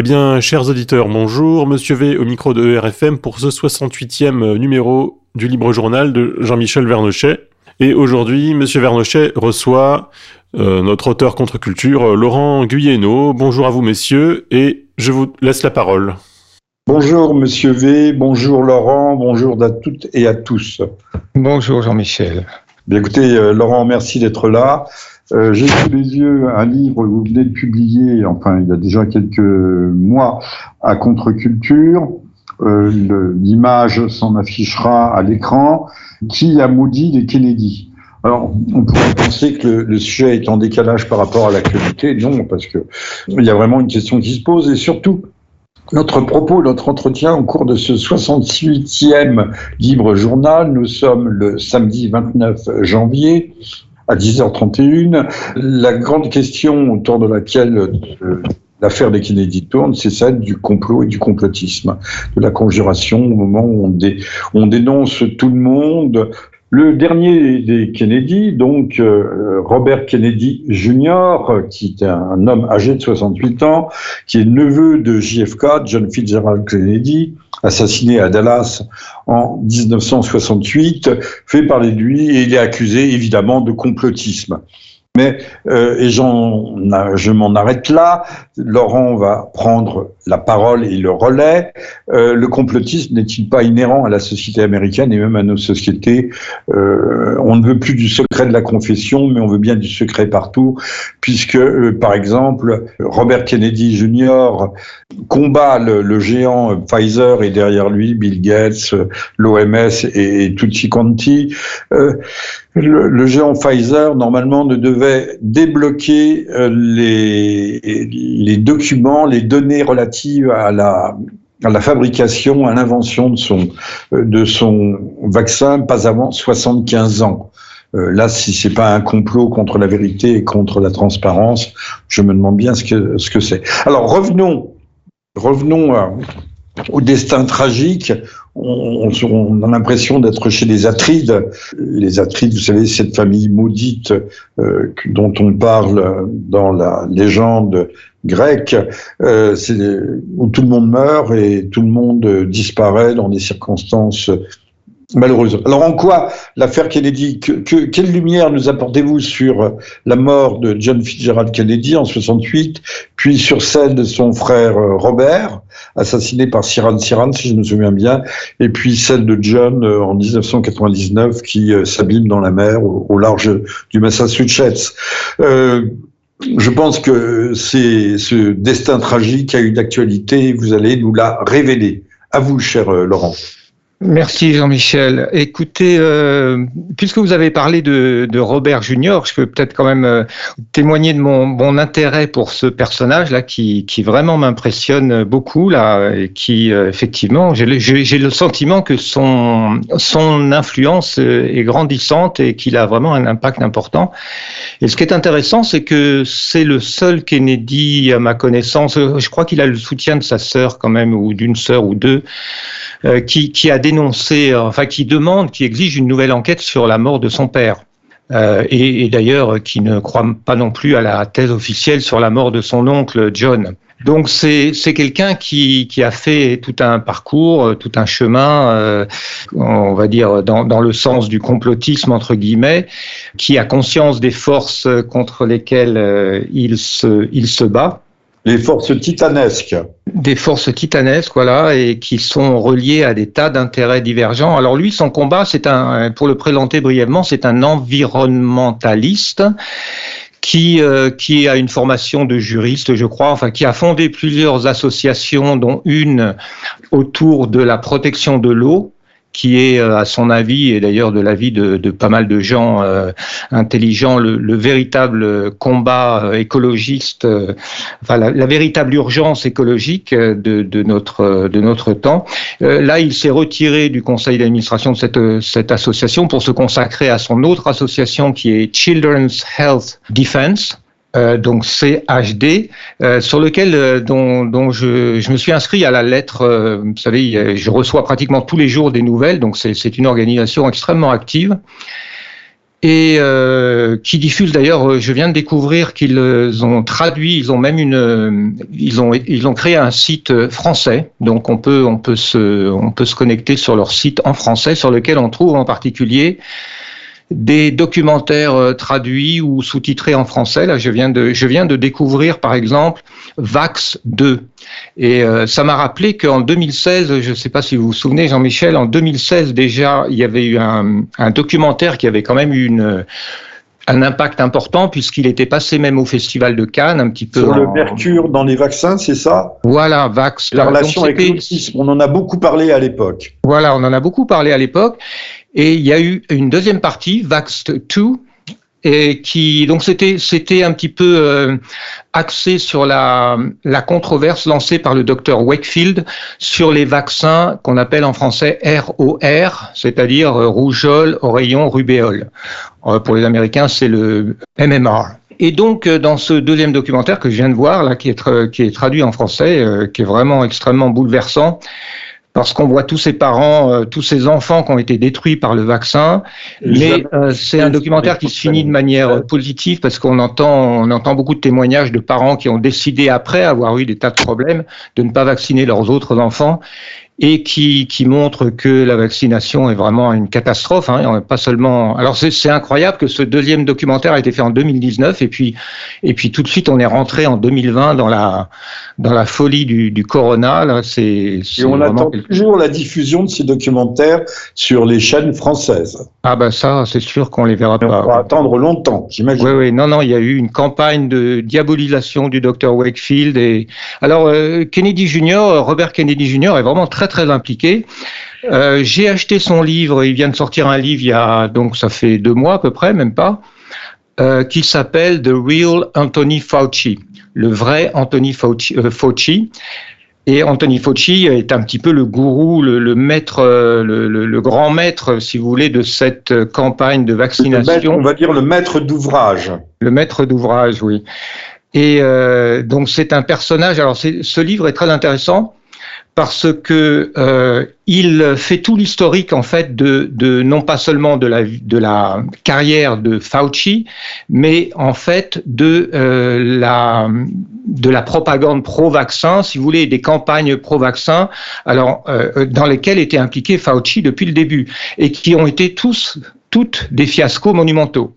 Eh bien, chers auditeurs, bonjour. Monsieur V au micro de ERFM pour ce 68e numéro du Libre Journal de Jean-Michel Vernochet. Et aujourd'hui, Monsieur Vernochet reçoit euh, notre auteur contre-culture, Laurent Guyeno. Bonjour à vous, messieurs, et je vous laisse la parole. Bonjour Monsieur V, bonjour Laurent, bonjour à toutes et à tous. Bonjour Jean-Michel. Bien, écoutez, euh, Laurent, merci d'être là. Euh, J'ai sous les yeux un livre que vous venez de publier, enfin il y a déjà quelques mois, à Contre-Culture. Euh, L'image s'en affichera à l'écran. Qui a maudit les Kennedy? Alors, on pourrait penser que le, sujet est en décalage par rapport à l'actualité. Non, parce que il y a vraiment une question qui se pose, et surtout, notre propos, notre entretien au cours de ce 68e libre journal. Nous sommes le samedi 29 janvier à 10h31. La grande question autour de laquelle euh, l'affaire des Kennedy tourne, c'est celle du complot et du complotisme, de la conjuration au moment où on, dé, on dénonce tout le monde, le dernier des Kennedy, donc euh, Robert Kennedy Jr., qui est un homme âgé de 68 ans, qui est neveu de JFK, John Fitzgerald Kennedy, assassiné à Dallas en 1968, fait parler de lui et il est accusé évidemment de complotisme. Mais, euh, et je m'en arrête là, Laurent va prendre la parole et le relais. Euh, le complotisme n'est-il pas inhérent à la société américaine et même à nos sociétés? Euh, On ne veut plus du secret de la confession, mais on veut bien du secret partout, puisque, euh, par exemple, Robert Kennedy Jr. combat le, géant Pfizer et derrière lui Bill Gates, l'OMS et, et Tutti Quanti. Le, géant Pfizer, normalement, ne devait débloquer euh, les, documents, les données relatives à la, fabrication, à l'invention de son, euh, vaccin, pas avant 75 ans. Euh, là, si c'est pas un complot contre la vérité et contre la transparence, je me demande bien ce que ce que c'est. Alors revenons, revenons au destin tragique on, on, a l'impression d'être chez les Atrides. Les Atrides, vous savez, cette famille maudite euh, dont on parle dans la légende grecque, euh, où tout le monde meurt et tout le monde disparaît dans des circonstances malheureuse. Alors en quoi l'affaire Kennedy, que, que, quelle lumière nous apportez-vous sur la mort de John Fitzgerald Kennedy en 68, puis sur celle de son frère euh, Robert, assassiné par Siran Siran, si je me souviens bien, et puis celle de John euh, en 1999 qui euh, s'abîme dans la mer au, large du Massachusetts. Euh, je pense que ce destin tragique a une actualité, vous allez nous la révéler. À vous, cher Laurent. Merci Jean-Michel. Écoutez, euh, puisque vous avez parlé de, Robert Junior, je peux peut-être quand même euh, témoigner de mon, intérêt pour ce personnage-là qui, qui vraiment m'impressionne beaucoup, là, et qui euh, effectivement, j'ai le sentiment que son, son influence est grandissante et qu'il a vraiment un impact important. Et ce qui est intéressant, c'est que c'est le seul Kennedy, à ma connaissance, je crois qu'il a le soutien de sa sœur quand même, ou d'une sœur ou deux, qui, qui a dénoncé, enfin qui demande, qui exige une nouvelle enquête sur la mort de son père. Euh, et, d'ailleurs qui ne croit pas non plus à la thèse officielle sur la mort de son oncle John. Donc c'est quelqu'un qui, qui a fait tout un parcours, tout un chemin, euh, on va dire dans, dans le sens du complotisme entre guillemets, qui a conscience des forces contre lesquelles euh, il se, il se bat les forces titanesques. Des forces titanesques, voilà, et qui sont reliées à des tas d'intérêts divergents. Alors lui, son combat, c'est un, pour le présenter brièvement, c'est un environnementaliste qui, euh, qui a une formation de juriste, je crois, enfin qui a fondé plusieurs associations, dont une autour de la protection de l'eau, qui est, euh, à son avis, et d'ailleurs de l'avis de, de, pas mal de gens euh, intelligents, le, le, véritable combat euh, écologiste, euh, enfin la, la, véritable urgence écologique de, de, notre, de notre temps. Euh, là, il s'est retiré du conseil d'administration de cette, cette association pour se consacrer à son autre association qui est Children's Health Defense euh, donc CHD, euh, sur lequel euh, dont, dont je, je, me suis inscrit à la lettre. Euh, vous savez, je reçois pratiquement tous les jours des nouvelles, donc c'est une organisation extrêmement active. et euh, qui diffusent d'ailleurs. euh, Je viens de découvrir qu'ils ont traduit, ils ont même une, ils ont ils ont créé un site français. Donc on peut on peut se on peut se connecter sur leur site en français, sur lequel on trouve en particulier des documentaires euh, traduits ou sous-titrés en français. Là, je viens de je viens de découvrir par exemple Vax 2. Et euh, ça m'a rappelé qu'en 2016, je ne sais pas si vous vous souvenez, Jean-Michel, en 2016 déjà, il y avait eu un, un documentaire qui avait quand même eu une, un impact important puisqu'il était passé même au Festival de Cannes, un petit peu. Sur le en- mercure dans les vaccins, c'est ça? Voilà, Vax. La relation avec l'autisme, on en a beaucoup parlé à l'époque. Voilà, on en a beaucoup parlé à l'époque. Et il y a eu une deuxième partie, Vax 2, et qui donc c'était c'était un petit peu euh, axé sur la la controverse lancée par le docteur Wakefield sur les vaccins qu'on appelle en français ROR, c'est-à-dire euh, rougeole, oreillon, rubéole. Euh, pour les Américains, c'est le MMR. Et donc, euh, dans ce deuxième documentaire que je viens de voir, là, qui est, qui est traduit en français, euh, qui est vraiment extrêmement bouleversant, parce qu'on voit tous ces parents, euh, tous ces enfants qui ont été détruits par le vaccin. Mais euh, c'est un documentaire qui se finit de manière euh, positive parce qu'on entend, on entend beaucoup de témoignages de parents qui ont décidé, après avoir eu des tas de problèmes, de ne pas vacciner leurs autres enfants et qui, qui montrent que la vaccination est vraiment une catastrophe. Hein, pas seulement. Alors c'est incroyable que ce deuxième documentaire a été fait en 2019 et puis et puis tout de suite on est rentré en 2020 dans la dans la folie du, du corona. Là, c'est Et on attend quelque- toujours la diffusion de ces documentaires sur les chaînes françaises. Ah ben ça, c'est sûr qu'on les verra Mais on pas. va attendre longtemps, j'imagine. Oui, oui, non, non, il y a eu une campagne de diabolisation du docteur Wakefield. Et alors euh, Kennedy Jr., Robert Kennedy Jr. est vraiment très très impliqué. Euh, J'ai acheté son livre. Il vient de sortir un livre il y a donc ça fait deux mois à peu près, même pas, euh, qui s'appelle The Real Anthony Fauci, le vrai Anthony Fauci. euh, Fauci. Et Anthony Fauci est un petit peu le gourou, le, le maître, le, le- le grand maître, si vous voulez, de cette campagne de maître- vaccination. on va dire le maître d'ouvrage. Le maître d'ouvrage, oui. Et euh, donc c'est un personnage. Alors ce livre est très intéressant parce que euh, il fait tout l'historique en fait de, non pas seulement de la carrière de Fauci, mais en fait de euh, la de la propagande pro-vaccin, si vous voulez, des campagnes pro-vaccin, alors euh, dans lesquelles était impliqué Fauci depuis le début et qui ont été tous toutes des fiascos monumentaux.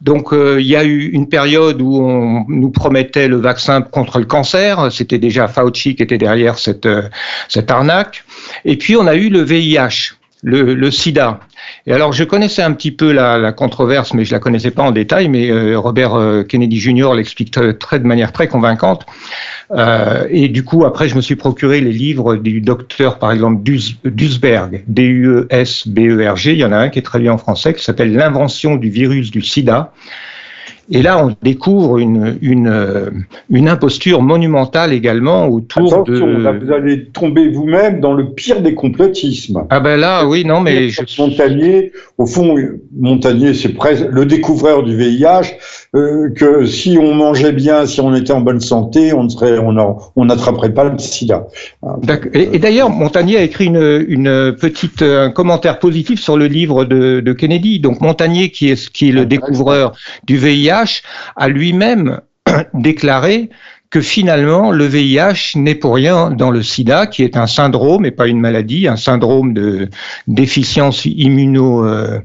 Donc euh, il y a eu une période où on nous promettait le vaccin contre le cancer, c'était déjà Fauci qui était derrière cette, euh, cette arnaque. Et puis on a eu le VIH, le, sida. Et alors je connaissais un petit peu la, controverse, mais je la connaissais pas en détail, mais euh, Robert euh, Kennedy Jr. l'explique très, de manière très convaincante. Euh, et du coup, après, je me suis procuré les livres du docteur, par exemple, Duesberg, D-U-E-S-B-E-R-G. Il y en a un qui est traduit en français, qui s'appelle L'invention du virus du sida. Et là, on découvre une, une, une imposture monumentale également autour Attention, là, de... vous allez tomber vous-même dans le pire des complotismes. Ah ben là, oui, non, mais je... Montagnier, au fond, Montagnier, c'est presque le découvreur du VIH, euh, que si on mangeait bien, si on était en bonne santé, on ne serait, on n'attraperait pas le sida. Et, et d'ailleurs, Montagnier a écrit une, une petite un commentaire positif sur le livre de, de Kennedy. Donc Montagnier, qui est, qui est le découvreur du VIH, a lui-même déclaré que finalement le VIH n'est pour rien dans le SIDA, qui est un syndrome et pas une maladie, un syndrome de déficience euh,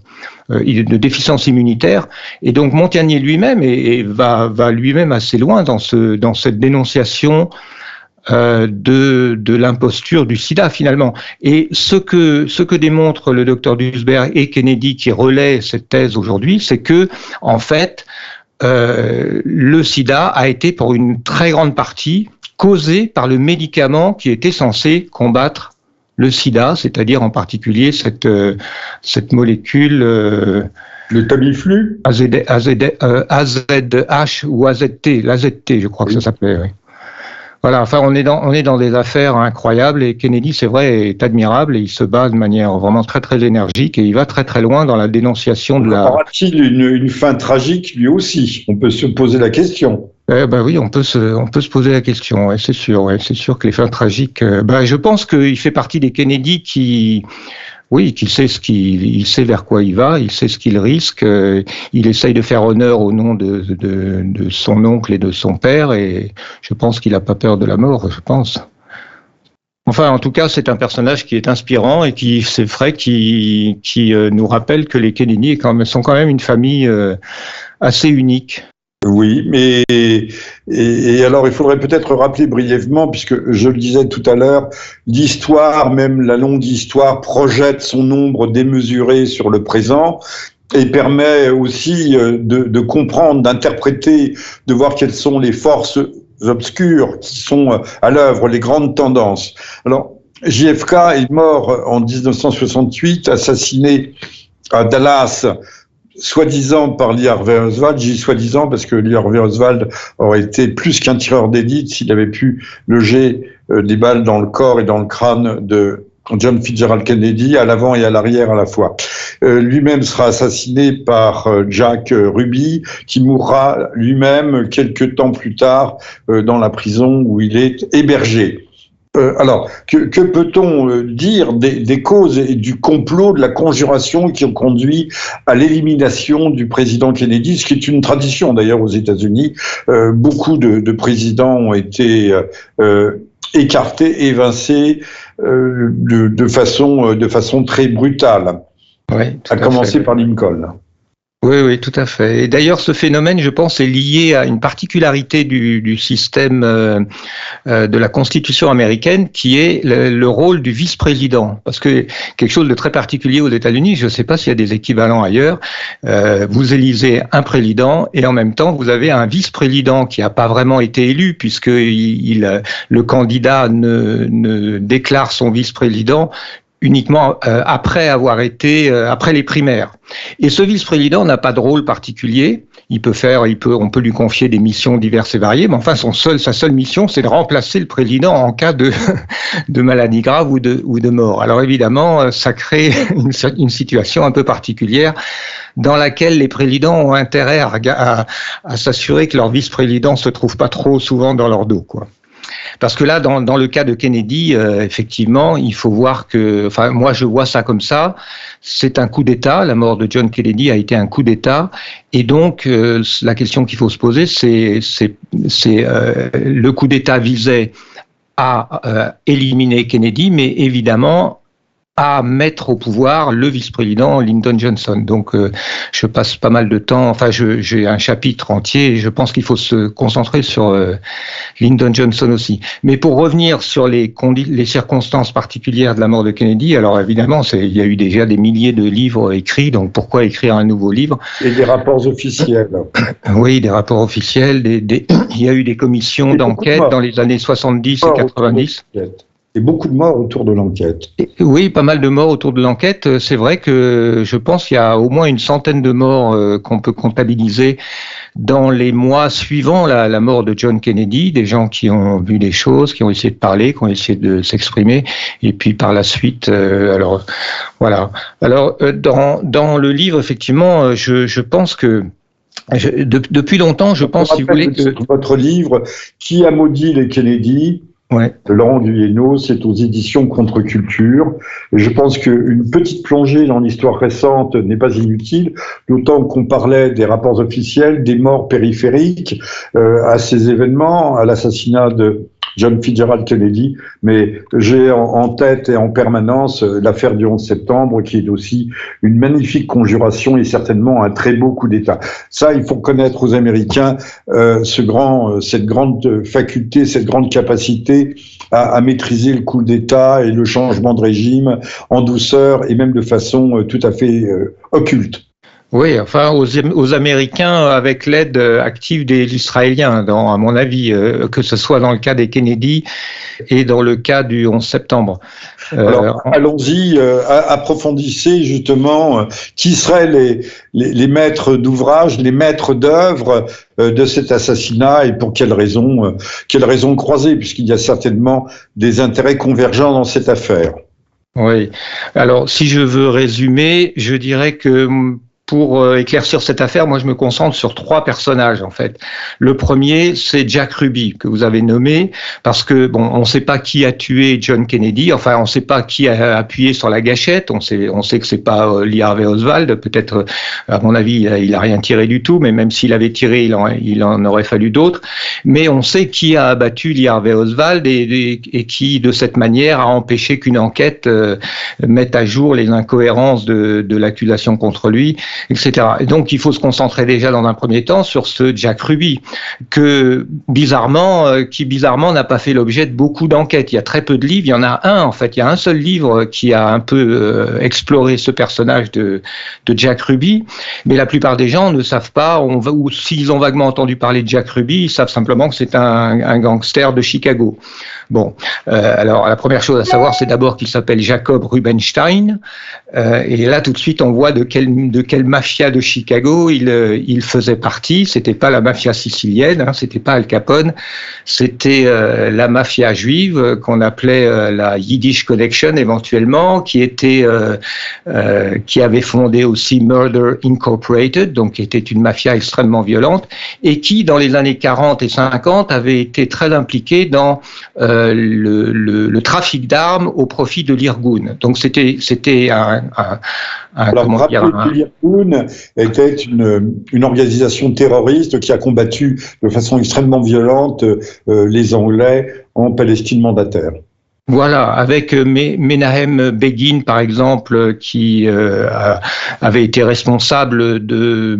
euh, immunitaire. Et donc Montagnier lui-même va, lui-même assez loin dans ce dans cette dénonciation euh, de, l'imposture du sida finalement. Et ce que, ce que démontre le docteur Duisberg et Kennedy qui relaient cette thèse aujourd'hui, c'est que en fait, euh, le sida a été pour une très grande partie causé par le médicament qui était censé combattre le sida, c'est-à-dire en particulier cette, euh, cette molécule euh, Le Tamiflu? AZ, AZ, AZH ou AZT, l'AZT, je crois que ça s'appelait. Oui. Voilà, enfin, on est dans on est dans des affaires incroyables et Kennedy, c'est vrai, est admirable et il se bat de manière vraiment très très énergique et il va très très loin dans la dénonciation de la. Aura-t-il une, une fin tragique lui aussi? On peut se poser la question. Eh ben oui, on peut se, on peut se poser la question, ouais, c'est sûr, ouais, c'est sûr que les fins tragiques. euh, ben, je pense qu'il fait partie des Kennedy qui, oui, qu'il sait ce qu'il il sait vers quoi il va, il sait ce qu'il risque. il essaye de faire honneur au nom de, de, son oncle et de son père, et je pense qu'il n'a pas peur de la mort. Je pense. Enfin, en tout cas, c'est un personnage qui est inspirant et qui, c'est vrai, qui, qui nous rappelle que les Kennedy sont quand même une famille assez unique. Oui, mais et, alors il faudrait peut-être rappeler brièvement, puisque je le disais tout à l'heure, l'histoire, même la longue histoire, projette son ombre démesuré sur le présent et permet aussi euh, de, de comprendre, d'interpréter, de voir quelles sont les forces obscures qui sont euh, à l'œuvre, les grandes tendances. Alors, JFK est mort en 1968, assassiné à Dallas soi-disant par Lee Harvey Oswald, j'ai soi-disant parce que Lee Harvey Oswald aurait été plus qu'un tireur d'élite s'il avait pu loger euh, des balles dans le corps et dans le crâne de John Fitzgerald Kennedy à l'avant et à l'arrière à la fois. Euh, lui-même sera assassiné par euh, Jack Ruby, qui mourra lui-même quelques temps plus tard dans la prison où il est hébergé. Euh, alors, que, que peut-on euh, dire des, des, causes et du complot, de la conjuration qui ont conduit à l'élimination du président Kennedy, ce qui est une tradition d'ailleurs aux États-Unis. Euh, beaucoup de, de, présidents ont été euh, écartés, évincés de, de, façon, de façon très brutale. Oui, à, à commencer par Lincoln. Oui, oui, tout à fait. Et d'ailleurs, ce phénomène, je pense, est lié à une particularité du, système euh, euh, de la Constitution américaine, qui est le, rôle du vice-président. Parce que quelque chose de très particulier aux États-Unis, je ne sais pas s'il y a des équivalents ailleurs, euh, vous élisez un président et en même temps, vous avez un vice-président qui n'a pas vraiment été élu, puisque le candidat ne, ne déclare son vice-président uniquement euh, après avoir été euh, après les primaires. Et ce vice-président n'a pas de rôle particulier. Il peut faire, il peut, on peut lui confier des missions diverses et variées, mais enfin son seul, sa seule mission, c'est de remplacer le président en cas de de maladie grave ou de ou de mort. Alors évidemment, euh, ça crée une, une situation un peu particulière dans laquelle les présidents ont intérêt à, à, à s'assurer que leur vice-président se trouve pas trop souvent dans leur dos, quoi. Parce que là, dans, dans le cas de Kennedy, euh, effectivement, il faut voir que, enfin, moi, je vois ça comme ça. C'est un coup d'État. La mort de John Kennedy a été un coup d'État. Et donc, euh, la question qu'il faut se poser, c'est, euh, le coup d'État visait à éliminer Kennedy, mais évidemment à mettre au pouvoir le vice-président Lyndon Johnson. Donc, euh, je passe pas mal de temps, enfin, j'ai un chapitre entier et je pense qu'il faut se concentrer sur euh, Lyndon Johnson aussi. Mais pour revenir sur les, les circonstances particulières de la mort de Kennedy, alors évidemment, il y a eu déjà des milliers de livres écrits, donc pourquoi écrire un nouveau livre? Et des rapports officiels. Oui, des rapports officiels, des, des... il y a eu des commissions d'enquête dans les années 70 et 90 et beaucoup de morts autour de l'enquête. Oui, pas mal de morts autour de l'enquête. C'est vrai que je pense qu'il y a au moins une centaine de morts euh, qu'on peut comptabiliser dans les mois suivant la, la, mort de John Kennedy, des gens qui ont vu des choses, qui ont essayé de parler, qui ont essayé de s'exprimer, et puis par la suite, euh, alors voilà. Alors euh, dans dans le livre, effectivement, je, je pense que je, depuis longtemps, je pense, si vous voulez, que votre livre, qui a maudit les Kennedy, ouais. Laurent Duyeno, c'est aux éditions Contre-Culture. Je pense qu'une petite plongée dans l'histoire récente n'est pas inutile, d'autant qu'on parlait des rapports officiels, des morts périphériques euh, à ces événements, à l'assassinat de John Fitzgerald Kennedy, mais j'ai en tête et en permanence euh, l'affaire du 11 septembre, qui est aussi une magnifique conjuration et certainement un très beau coup d'État. Ça, il faut connaître aux Américains euh, euh, cette grande faculté, cette grande capacité à maîtriser le coup d'État et le changement de régime en douceur et même de façon tout à fait occulte. Oui, enfin aux, aux Américains avec l'aide active des Israéliens, dans, à mon avis, euh, que ce soit dans le cas des Kennedy et dans le cas du 11 septembre. Euh, Alors, allons-y, euh, approfondissez justement qui seraient les, les, les maîtres d'ouvrage, les maîtres d'œuvre de cet assassinat et pour quelles raisons, quelles raisons croisées, puisqu'il y a certainement des intérêts convergents dans cette affaire. Oui. Alors, si je veux résumer, je dirais que pour euh, éclaircir cette affaire, moi je me concentre sur trois personnages en fait. Le premier, c'est Jack Ruby que vous avez nommé parce que bon, on ne sait pas qui a tué John Kennedy. Enfin, on ne sait pas qui a appuyé sur la gâchette. On sait, on sait que c'est pas euh, Lee Harvey Oswald. Peut-être, à mon avis, il a, rien tiré du tout. Mais même s'il avait tiré, il en, il en aurait fallu d'autres. Mais on sait qui a abattu Lee Harvey Oswald et, et, qui, de cette manière, a empêché qu'une enquête euh, mette à jour les incohérences de, de l'accusation contre lui, etc. Et donc, il faut se concentrer déjà dans un premier temps sur ce Jack Ruby euh, qui bizarrement n'a pas fait l'objet de beaucoup d'enquêtes. Il y a très peu de livres. Il y en a un en fait. Il y a un seul livre qui a un peu euh, exploré ce personnage de, Jack Ruby, mais la plupart des gens ne savent pas, ou s'ils ont vaguement entendu parler de Jack Ruby, ils savent simplement que c'est un, gangster de Chicago. Bon, euh, alors la première chose à savoir, c'est d'abord qu'il s'appelle Jacob Rubenstein. Et là, tout de suite, on voit de quelle, de quelle mafia de Chicago il, euh, il faisait partie. C'était pas la mafia sicilienne, hein, c'était pas Al Capone, c'était euh, la mafia juive qu'on appelait euh, la Yiddish Connection éventuellement, qui était, qui avait fondé aussi Murder Incorporated, donc qui était une mafia extrêmement violente, et qui, dans les années 40 et 50, avait été très impliquée dans le, le, le, trafic d'armes au profit de l'Irgun. Donc c'était c'était un, un, un Alors, comment dire, un... était une, une organisation terroriste qui a combattu de façon extrêmement violente euh, les Anglais en Palestine mandataire. Voilà, avec euh, Menahem Begin, par exemple, qui euh, avait été responsable de,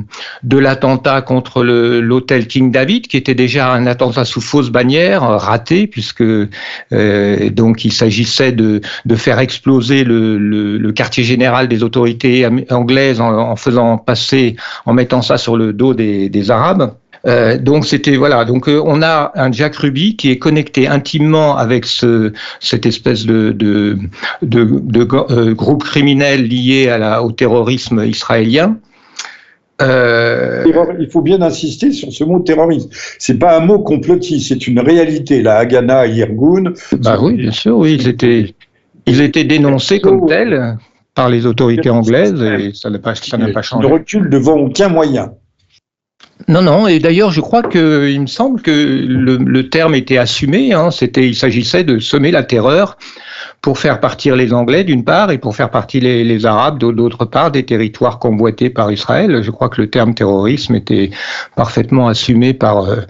l'attentat contre l'hôtel King David, qui était déjà un attentat sous fausse bannière, raté, puisque euh, donc il s'agissait de, faire exploser le, quartier général des autorités anglaises en, faisant passer, en mettant ça sur le dos des Arabes. Euh, donc c'était voilà. Donc euh, on a un Jack Ruby qui est connecté intimement avec ce, cette espèce de, de, de, de euh, groupe criminel lié à la, au terrorisme israélien. Il faut bien insister sur ce mot terroriste. C'est pas un mot complotiste, c'est une réalité. La Haganah et Irgun. Bah oui, bien sûr, oui, ils étaient, ils étaient dénoncés comme tels par les autorités anglaises et ça n'a pas, ça n'a pas changé. Ne recule devant aucun moyen. Non, non, et d'ailleurs, je crois que il me semble que le, terme était assumé. Hein, c'était, il s'agissait de semer la terreur pour faire partir les Anglais d'une part et pour faire partir les, les Arabes d'autre part des territoires convoités par Israël. Je crois que le terme terrorisme était parfaitement assumé par euh,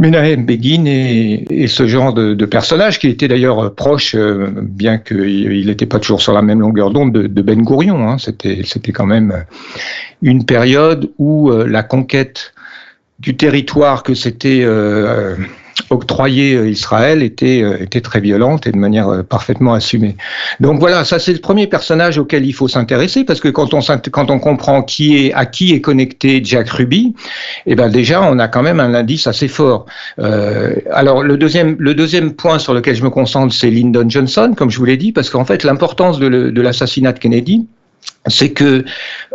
Menahem Begin et, ce genre de, personnage qui était d'ailleurs proche, euh, bien qu'il n'était pas toujours sur la même longueur d'onde, de, Ben Gourion. Hein. C'était, c'était quand même une période où euh, la conquête du territoire que s'était euh, octroyé euh, Israël était, euh, était très violente et de manière euh, parfaitement assumée. Donc voilà, ça c'est le premier personnage auquel il faut s'intéresser parce que quand on, quand on comprend qui est, à qui est connecté Jack Ruby, eh ben déjà on a quand même un indice assez fort. Euh, alors le deuxième, le deuxième point sur lequel je me concentre, c'est Lyndon Johnson, comme je vous l'ai dit, parce qu'en fait l'importance de, de l'assassinat de Kennedy, c'est que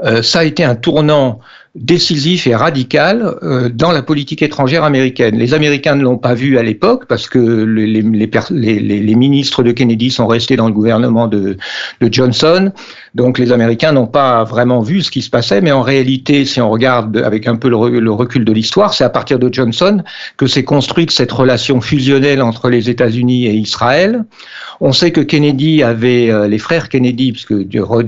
euh, ça a été un tournant décisif et radical euh, dans la politique étrangère américaine. Les Américains ne l'ont pas vu à l'époque parce que les, ministres de Kennedy sont restés dans le gouvernement de Johnson. Donc les Américains n'ont pas vraiment vu ce qui se passait, mais en réalité, si on regarde avec un peu le, recul de l'histoire, c'est à partir de Johnson que s'est construite cette relation fusionnelle entre les États-Unis et Israël. On sait que Kennedy avait, euh, les frères Kennedy, puisque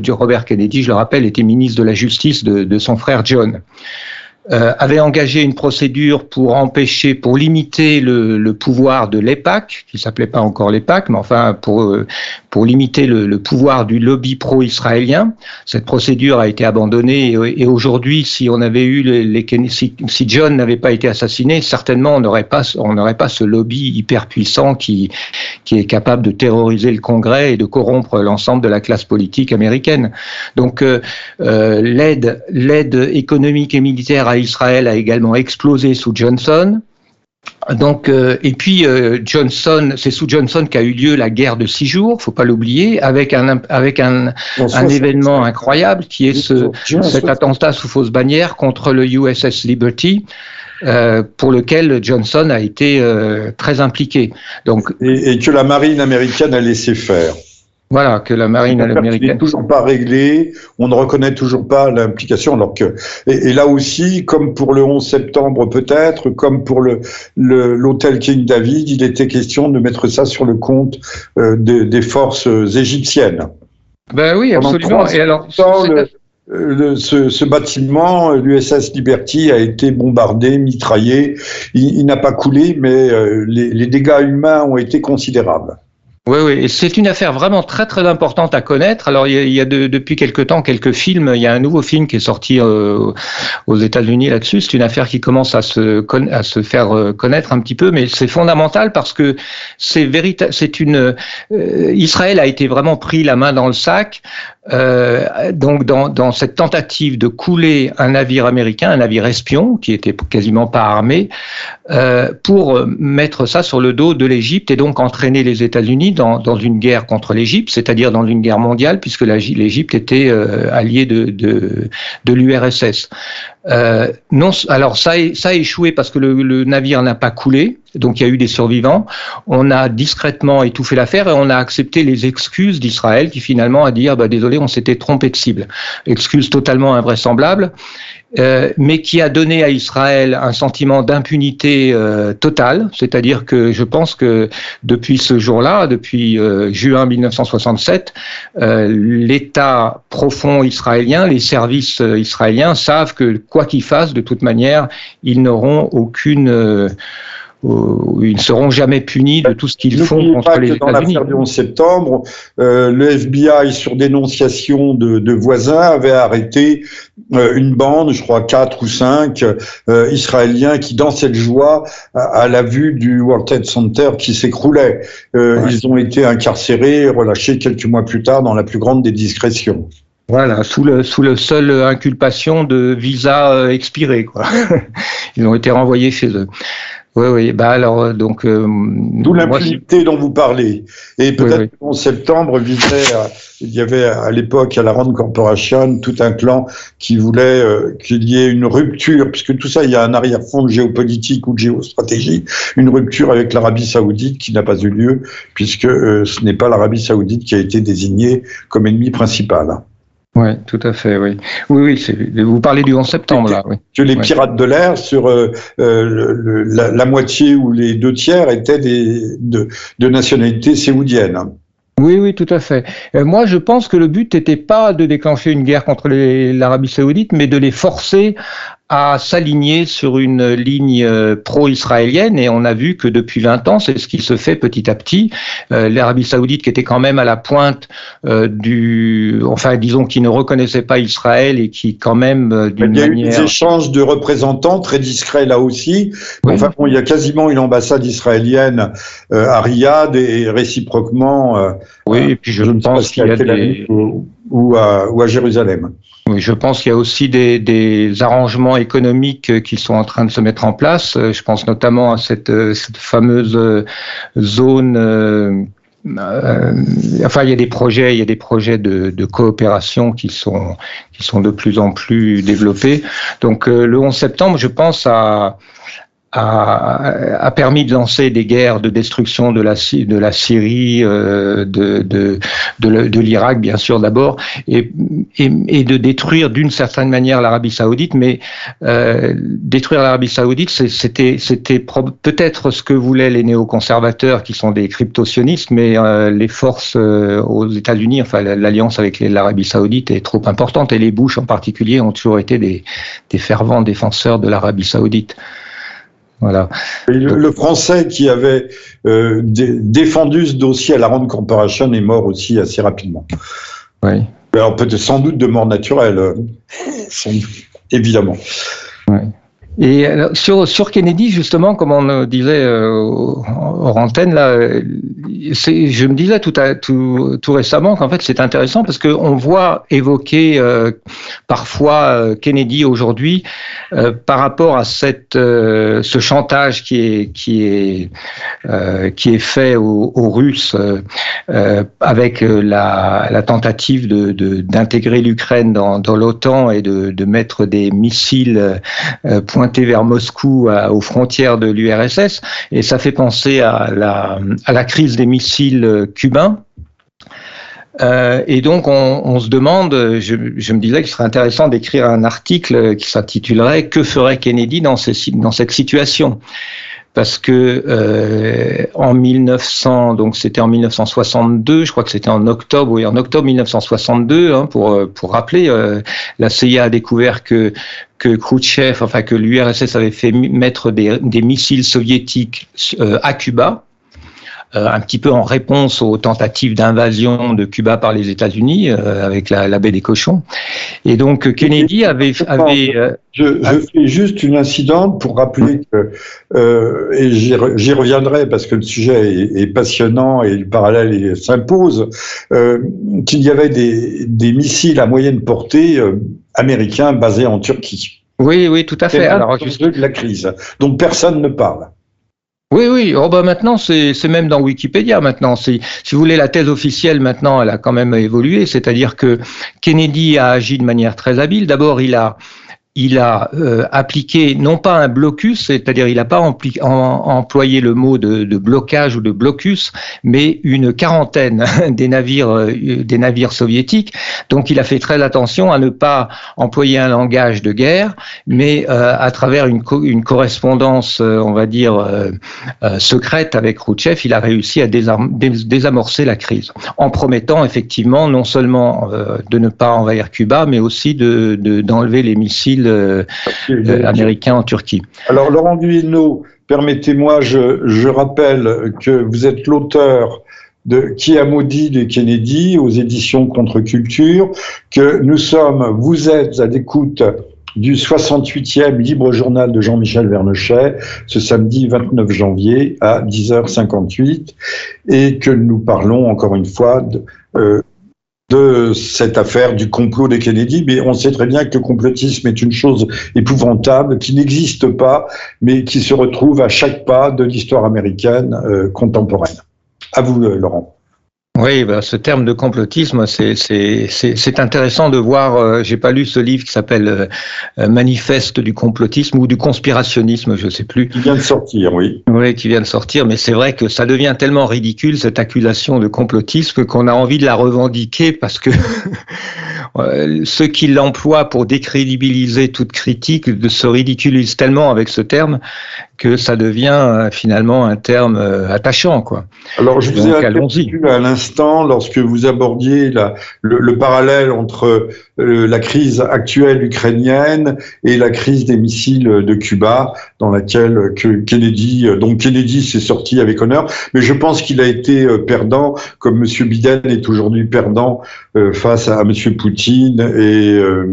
Robert Kennedy, je le rappelle, était ministre de la Justice de son frère John euh, avait engagé une procédure pour empêcher, pour limiter le, le pouvoir de l'EPAC, qui s'appelait pas encore l'EPAC, mais enfin pour euh, pour limiter le, le pouvoir du lobby pro-israélien. Cette procédure a été abandonnée et, aujourd'hui, si on avait eu les, les si, si, John n'avait pas été assassiné, certainement on n'aurait pas on n'aurait pas ce lobby hyper puissant qui qui est capable de terroriser le Congrès et de corrompre l'ensemble de la classe politique américaine. Donc euh, euh l'aide l'aide économique et militaire à Israël a également explosé sous Johnson. Donc, euh, et puis euh, Johnson, c'est sous Johnson qu'a eu lieu la guerre de six jours, faut pas l'oublier, avec un avec un, un événement incroyable qui est ce, cet attentat sous fausse bannière contre le USS Liberty. Euh, pour lequel Johnson a été euh, très impliqué. Donc, et, et, que la marine américaine a laissé faire. Voilà, que la marine américaine n'est toujours pas réglée, on ne reconnaît toujours pas l'implication, alors que et, là aussi, comme pour le 11 septembre peut-être, comme pour le l'hôtel King David, il était question de mettre ça sur le compte euh, des, forces égyptiennes. Ben oui, absolument. Et alors, euh, ce, bâtiment, l'USS Liberty, a été bombardé, mitraillé. Il, n'a pas coulé, mais euh, les dégâts humains ont été considérables. Oui, oui, c'est une affaire vraiment très très importante à connaître. Alors il y a, depuis quelque temps quelques films. Il y a un nouveau film qui est sorti euh, aux États-Unis là-dessus. C'est une affaire qui commence à se à se faire euh, connaître un petit peu, mais c'est fondamental parce que c'est véritable. C'est une euh, Israël a été vraiment pris la main dans le sac. Euh, donc dans, dans, cette tentative de couler un navire américain, un navire espion qui était quasiment pas armé, euh, pour mettre ça sur le dos de l'Égypte et donc entraîner les États-Unis dans, dans, une guerre contre l'Égypte, c'est-à-dire dans une guerre mondiale puisque l'Égypte était euh, alliée de, de, de l'URSS. Euh, non, alors ça, ça a échoué parce que le, le navire n'a pas coulé, donc il y a eu des survivants. On a discrètement étouffé l'affaire et on a accepté les excuses d'Israël qui finalement a dit ah bah désolé on s'était trompé de cible. Excuse totalement invraisemblable. Euh, mais qui a donné à Israël un sentiment d'impunité euh, totale, c'est-à-dire que je pense que depuis ce jour-là, depuis euh, juin 1967, l'État profond israélien, les services israéliens savent que quoi qu'ils fassent, de toute manière, ils n'auront aucune ils ne seront jamais punis de tout ce qu'ils font contre les États-Unis. Dans l'affaire du 11 septembre, euh, le FBI, sur dénonciation de, de voisins, avait arrêté euh, une bande, je crois quatre ou cinq euh, Israéliens qui dansaient de joie à, la vue du World Trade Center qui s'écroulait. Ils ont été incarcérés, relâchés quelques mois plus tard dans la plus grande des discrétions. Voilà, sous le sous le seul inculpation de visa expiré, quoi. Ils ont été renvoyés chez eux. Oui, oui. Bah alors, euh, donc. Euh, D'où l'impunité dont vous parlez. Et peut-être qu'en septembre visait, il y avait à l'époque à la Rand Corporation tout un clan qui voulait euh, qu'il y ait une rupture, puisque tout ça, il y a un arrière-fond de géopolitique ou de géostratégie, une rupture avec l'Arabie Saoudite qui n'a pas eu lieu, puisque ce n'est pas l'Arabie Saoudite qui a été désignée comme ennemi principal. Oui, tout à fait, oui. Oui, oui, vous parlez du 11 septembre, là. Oui. Que les pirates de l'air, sur euh, euh, la, moitié ou les deux tiers, étaient des, de, de nationalité séoudienne. Oui, oui, tout à fait. Euh, moi, je pense que le but n'était pas de déclencher une guerre contre l'Arabie saoudite, mais de les forcer à s'aligner sur une ligne euh, pro-israélienne et on a vu que depuis 20 ans, c'est ce qui se fait petit à petit. Euh, L'Arabie saoudite qui était quand même à la pointe euh, du... Enfin, disons, qui ne reconnaissait pas Israël et qui quand même d'une manière... Il y a eu des échanges de représentants très discrets là aussi. Enfin, bon, il y a quasiment une ambassade israélienne à Riyad et réciproquement... oui, et puis je, je pense qu'il y a des... Ou à, ou à Jérusalem. Oui, je pense qu'il y a aussi des, des, arrangements économiques qui sont en train de se mettre en place. Euh, je pense notamment à cette, euh, cette fameuse euh, zone. Euh, enfin, il y a des projets, il y a des projets de, de, coopération qui sont qui sont de plus en plus développés. Donc, le 11 septembre, je pense à a, a, permis de lancer des guerres de destruction de la, de la Syrie, euh, de, de, de, l'Irak bien sûr d'abord, et, et, et, de détruire d'une certaine manière l'Arabie saoudite, mais euh, détruire l'Arabie saoudite, c'était peut-être ce que voulaient les néoconservateurs qui sont des crypto-sionistes, mais euh, les forces euh, aux États-Unis, enfin l'alliance avec l'Arabie saoudite est trop importante, et les Bush en particulier ont toujours été des, des fervents défenseurs de l'Arabie saoudite. Voilà. le, Français qui avait euh, défendu ce dossier à la Rand Corporation est mort aussi assez rapidement. Oui. Alors peut-être sans doute de mort naturelle, euh, évidemment. Oui. Et sur, sur Kennedy, justement, comme on disait euh, hors là, je me disais tout, à, tout, tout récemment qu'en fait c'est intéressant parce qu'on voit évoquer euh, parfois euh, Kennedy aujourd'hui euh, par rapport à cette, euh, ce chantage qui est, qui est, qui est fait aux, Russes avec la, tentative de, d'intégrer l'Ukraine dans, dans l'OTAN et de, de mettre des missiles pointés vers Moscou aux frontières de l'URSS et ça fait penser à la, crise des missiles cubains. Euh, et donc, on, se demande, je, me disais qu'il serait intéressant d'écrire un article qui s'intitulerait Que ferait Kennedy dans cette situation? Parce que euh, en 1900, donc c'était en 1962, je crois que c'était en octobre, oui, en octobre 1962, hein, pour euh, pour rappeler, euh, la CIA a découvert que que Khrouchtchev, enfin que l'URSS avait fait mettre des, des missiles soviétiques euh, à Cuba, un petit peu en réponse aux tentatives d'invasion de Cuba par les États-Unis euh, avec la, la, baie des cochons. Et donc Kennedy avait, avait euh, je, je, fais juste une incidente pour rappeler que, euh, et j'y reviendrai parce que le sujet est, est passionnant et le parallèle s'impose, euh, qu'il y avait des, des, missiles à moyenne portée euh, américains basés en Turquie. Oui, oui, tout à fait. Alors, juste de la crise, dont personne ne parle. Oui, oui. Oh, bah maintenant, c'est même dans Wikipédia. Maintenant, si vous voulez, la thèse officielle maintenant, elle a quand même évolué. C'est-à-dire que Kennedy a agi de manière très habile. D'abord, il a il a euh, appliqué non pas un blocus, c'est-à-dire il n'a pas employé le mot de, blocage ou de blocus, mais une quarantaine des navires, euh, des navires soviétiques. Donc il a fait très attention à ne pas employer un langage de guerre, mais euh, à travers une, co- une correspondance, on va dire secrète avec Khrouchtchev, il a réussi à désam- dés- désamorcer la crise, en promettant effectivement non seulement de ne pas envahir Cuba, mais aussi de, d'enlever les missiles euh, américain en Turquie. Alors Laurent Guilleneau, permettez-moi, je, je, rappelle que vous êtes l'auteur de Qui a maudit de Kennedy aux éditions Contre-Culture, que nous sommes, vous êtes à l'écoute du 68e libre journal de Jean-Michel Vernochet ce samedi 29 janvier à 10h58 et que nous parlons encore une fois de, euh, de cette affaire du complot des Kennedy, mais on sait très bien que le complotisme est une chose épouvantable qui n'existe pas, mais qui se retrouve à chaque pas de l'histoire américaine euh, contemporaine. À vous, euh, Laurent. Oui, ben, ce terme de complotisme, c'est intéressant de voir. Euh, J'ai pas lu ce livre qui s'appelle euh, Manifeste du complotisme ou du conspirationnisme, je sais plus. Qui vient de sortir, oui. Oui, qui vient de sortir, mais c'est vrai que ça devient tellement ridicule cette accusation de complotisme qu'on a envie de la revendiquer parce que ceux qui l'emploient pour décrédibiliser toute critique se ridiculisent tellement avec ce terme que ça devient euh, finalement un terme euh, attachant, quoi. Alors, je vous ai interrompu à l'instant lorsque vous abordiez la, le, le, parallèle entre euh, la crise actuelle ukrainienne et la crise des missiles de Cuba, dans laquelle que Kennedy, donc Kennedy s'est sorti avec honneur, mais je pense qu'il a été perdant, comme Monsieur Biden est aujourd'hui perdant euh, face à Monsieur Poutine et euh,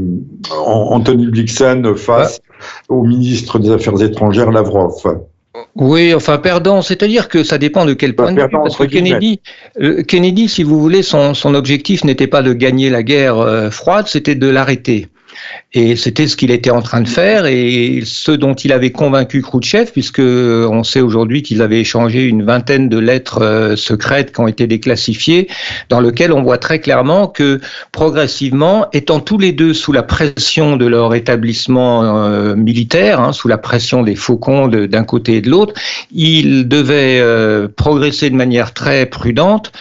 Anthony Blixen face au ministre des Affaires étrangères Lavrov. Oui, enfin perdant, c'est-à-dire que ça dépend de quel point de vue. Parce que Kennedy, euh, Kennedy, si vous voulez, son, son objectif n'était pas de gagner la guerre euh, froide, c'était de l'arrêter. Et c'était ce qu'il était en train de faire et ce dont il avait convaincu Khrouchtchev, puisque on sait aujourd'hui qu'ils avaient échangé une vingtaine de lettres euh, secrètes qui ont été déclassifiées, dans lesquelles on voit très clairement que progressivement, étant tous les deux sous la pression de leur établissement euh, militaire, hein, sous la pression des faucons d'un côté et de l'autre, ils devaient euh, progresser de manière très prudente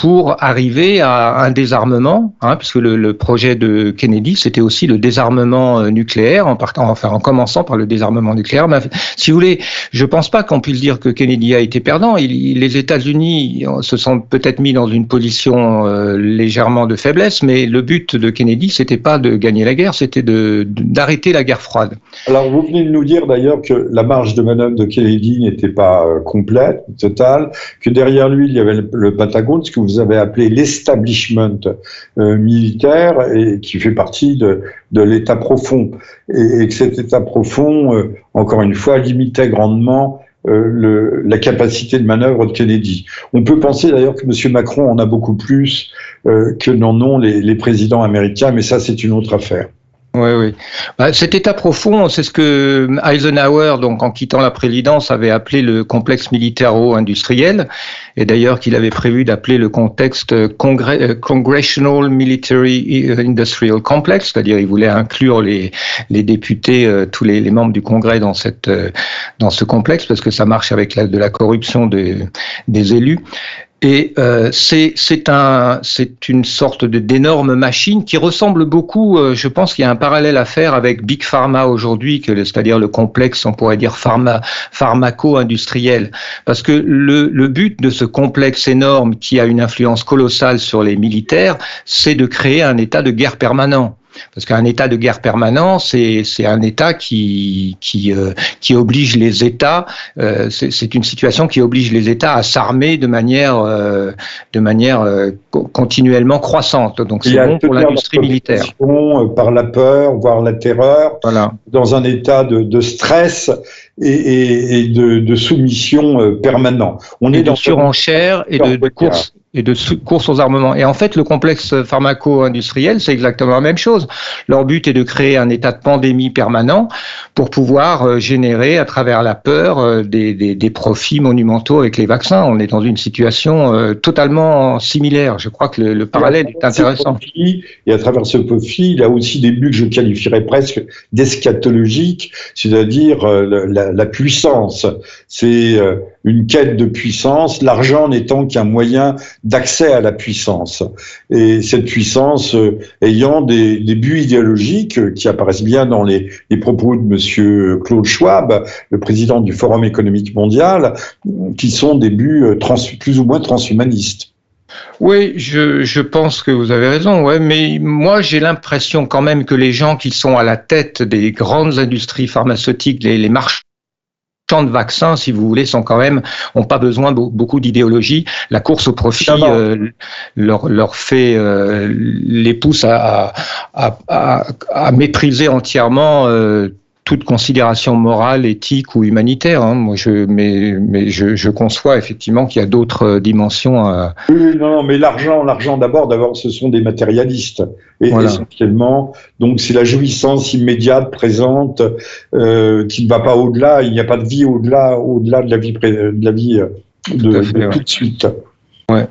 pour arriver à un désarmement, hein, puisque le, projet de Kennedy, c'était aussi le désarmement nucléaire, en, partant, enfin, en commençant par le désarmement nucléaire. Mais, si vous voulez, je pense pas qu'on puisse dire que Kennedy a été perdant. Les États-Unis se sont peut-être mis dans une position euh, légèrement de faiblesse, mais le but de Kennedy, c'était pas de gagner la guerre, c'était d'arrêter la guerre froide. Alors, vous venez de nous dire d'ailleurs que la marge de manœuvre de Kennedy n'était pas euh, complète, totale, que derrière lui, il y avait le, le ce que vous avez appelé l'establishment euh, militaire et qui fait partie de, l'état profond et, que cet état profond, euh, encore une fois, limitait grandement euh, la capacité de manœuvre de Kennedy. On peut penser d'ailleurs que M. Macron en a beaucoup plus que n'en ont les présidents américains, mais ça c'est une autre affaire. Oui, oui. Bah, cet état profond, c'est ce que Eisenhower, donc en quittant la présidence, avait appelé le complexe militaro-industriel, et d'ailleurs qu'il avait prévu d'appeler le contexte Congre Congressional Military Industrial Complex, c'est-à-dire il voulait inclure les, députés, euh, tous les, membres du Congrès dans ce complexe parce que ça marche avec la, de la corruption des élus. Et euh, c'est un, une sorte d'énorme machine qui ressemble beaucoup, euh, je pense qu'il y a un parallèle à faire avec Big Pharma aujourd'hui, c'est-à-dire le complexe, on pourrait dire pharma, pharmaco-industriel. Parce que le, le but de ce complexe énorme qui a une influence colossale sur les militaires, c'est de créer un état de guerre permanent. Parce qu'un état de guerre permanent, c'est un état qui, qui, euh, qui oblige les États, euh, c'est une situation qui oblige les États à s'armer de manière, euh, de manière continuellement croissante. Donc c'est bon pour l'industrie militaire. Par la peur, voire la terreur, voilà. dans un état de, de stress et, et de, de, soumission permanent. On est dans surenchère et de, de course et de course aux armements. Et en fait, le complexe pharmaco-industriel, c'est exactement la même chose. Leur but est de créer un état de pandémie permanent pour pouvoir euh, générer, à travers la peur, euh, des, des, des profits monumentaux avec les vaccins. On est dans une situation euh, totalement similaire. Je crois que le, le parallèle est intéressant. Profit, et à travers ce profit, il y a aussi des buts que je qualifierais presque d'eschatologiques, c'est-à-dire la, la, puissance. C'est une quête de puissance, l'argent n'étant qu'un moyen d'accès à la puissance. Et cette puissance euh, ayant des, buts idéologiques euh, qui apparaissent bien dans les, propos de Monsieur Claude Schwab, le président du Forum économique mondial, qui sont des buts euh, plus ou moins transhumanistes. Oui, je, pense que vous avez raison, mais moi j'ai l'impression quand même que les gens qui sont à la tête des grandes industries pharmaceutiques, les marchands champs de vaccins, si vous voulez, sont quand même ont pas besoin de beaucoup d'idéologie. La course au profit euh, leur, leur fait euh, les pousse à, à, à, à mépriser entièrement euh, toute considération morale, éthique ou humanitaire. Hein. Moi, je, mais, mais je, je conçois effectivement qu'il y a d'autres euh, dimensions. À... Oui, non, mais l'argent, l'argent d'abord, d'abord, ce sont des matérialistes. Et voilà. essentiellement, donc c'est la jouissance immédiate, présente, euh, qui ne va pas au-delà. Il n'y a pas de vie au-delà, au-delà de la vie, de la vie euh, de, tout de suite. Ouais.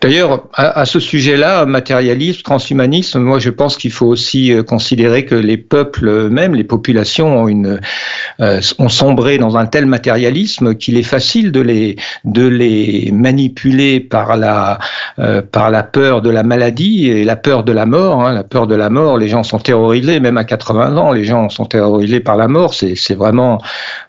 D'ailleurs, à, ce sujet-là, matérialisme, transhumanisme, moi je pense qu'il faut aussi euh, considérer que les peuples eux-mêmes, les populations euh, ont sombré dans un tel matérialisme qu'il est facile de les, manipuler par la, euh, par la peur de la maladie et la peur de la mort. Hein. La peur de la mort, les gens sont terrorisés, même à 80 ans, les gens sont terrorisés par la mort. C'est vraiment,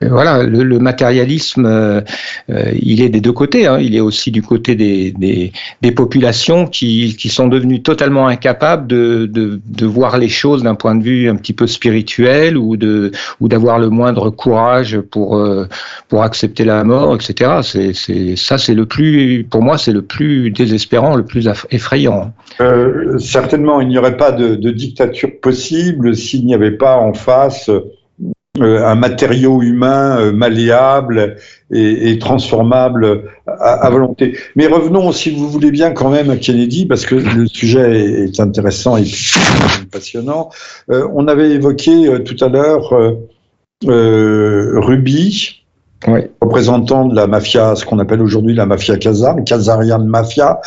voilà, le, matérialisme, il est des deux côtés. Hein. Il est aussi du côté des des populations qui, qui, sont devenues totalement incapables de, de, voir les choses d'un point de vue un petit peu spirituel ou de ou d'avoir le moindre courage pour euh, pour accepter la mort, etc. C'est ça c'est le plus pour moi c'est le plus désespérant, le plus effrayant. Euh, certainement, il n'y aurait pas de, de dictature possible s'il n'y avait pas en face un matériau humain euh, malléable et, et transformable à, à, volonté. Mais revenons, si vous voulez bien, quand même à Kennedy, parce que le sujet est intéressant et passionnant. Euh, on avait évoqué euh, tout à l'heure euh, Ruby, oui. représentant de la mafia, ce qu'on appelle aujourd'hui la mafia Kazar, Kazarian Mafia,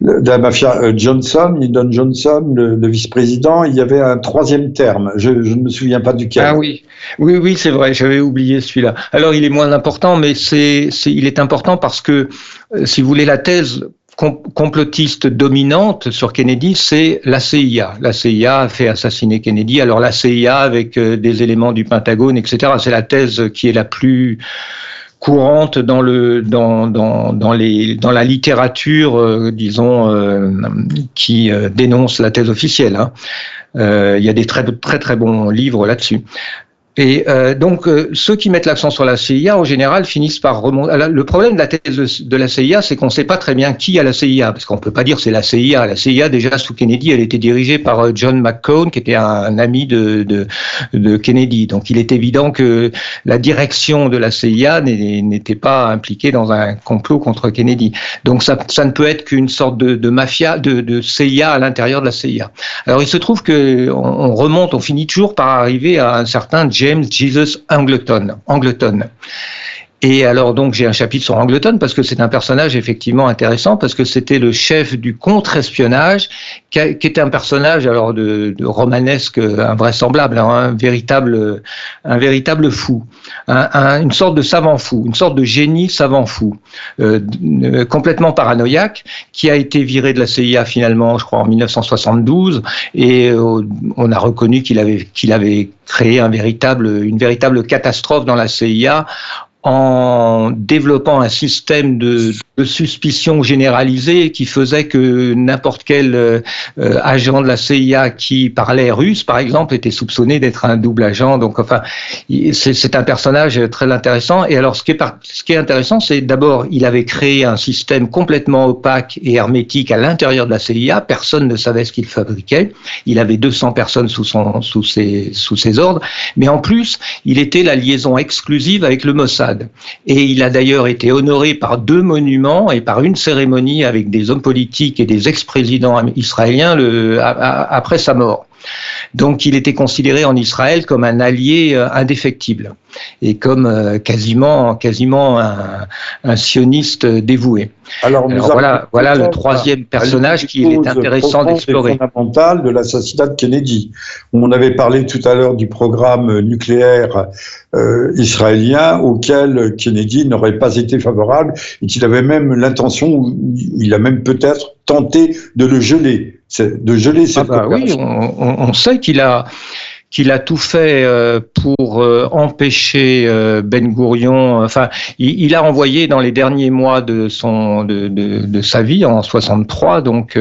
de la mafia euh, Johnson, Lyndon Johnson, le, le vice-président. Il y avait un troisième terme, je, je, ne me souviens pas duquel. Ah oui, oui, oui, c'est vrai, j'avais oublié celui-là. Alors il est moins important, mais c'est, il est important parce que, euh, si vous voulez, la thèse complotiste dominante sur Kennedy, c'est la CIA. La CIA a fait assassiner Kennedy. Alors la CIA avec euh, des éléments du Pentagone, etc. C'est la thèse qui est la plus courante dans la littérature euh, disons euh, qui dénonce la thèse officielle hein. Il y a des très très bons livres là-dessus. Et euh, donc, euh, ceux qui mettent l'accent sur la CIA, en général, finissent par remonter. Le problème de la thèse de, la CIA, c'est qu'on ne sait pas très bien qui a la CIA, parce qu'on ne peut pas dire c'est la CIA. La CIA, déjà, sous Kennedy, elle était dirigée par euh, John McCone, qui était un, ami de, de, de, Kennedy. Donc, il est évident que la direction de la CIA n'était pas impliquée dans un complot contre Kennedy. Donc, ça, ça ne peut être qu'une sorte de, mafia, de, de, CIA à l'intérieur de la CIA. Alors, il se trouve que on, on remonte, on finit toujours par arriver à un certain Jesus Angleton. Angleton. Et alors donc j'ai un chapitre sur Angleton parce que c'est un personnage effectivement intéressant parce que c'était le chef du contre-espionnage qui, était un personnage alors de, romanesque invraisemblable, hein, un véritable un véritable fou, une sorte de savant fou, une sorte de génie savant fou, euh, complètement paranoïaque qui a été viré de la CIA finalement, je crois en 1972 et euh, on a reconnu qu'il avait qu'il avait créé une véritable catastrophe dans la CIA en développant un système de, suspicion généralisée qui faisait que n'importe quel euh, agent de la CIA qui parlait russe, par exemple, était soupçonné d'être un double agent. Donc, enfin, c'est un personnage très intéressant. Et alors, ce qui est, intéressant, c'est d'abord, il avait créé un système complètement opaque et hermétique à l'intérieur de la CIA. Personne ne savait ce qu'il fabriquait. Il avait 200 personnes sous ses ordres. Mais en plus, il était la liaison exclusive avec le Mossad. Et il a d'ailleurs été honoré par deux monuments et par une cérémonie avec des hommes politiques et des ex-présidents israéliens après sa mort. Donc il était considéré en Israël comme un allié euh, indéfectible et comme euh, quasiment, quasiment un, sioniste dévoué. Alors, voilà, voilà le troisième personnage qu'il est intéressant d'explorer. fondamental de l'assassinat de Kennedy. On avait parlé tout à l'heure du programme nucléaire euh, israélien auquel Kennedy n'aurait pas été favorable et qu'il avait même l'intention, il a même peut-être tenté de le geler, de geler cette ah bah Oui, on sait qu'il a qu'il a tout fait euh, pour euh, empêcher euh, Ben Gourion. Enfin, il, a envoyé dans les derniers mois de son de, de, sa vie en 63, donc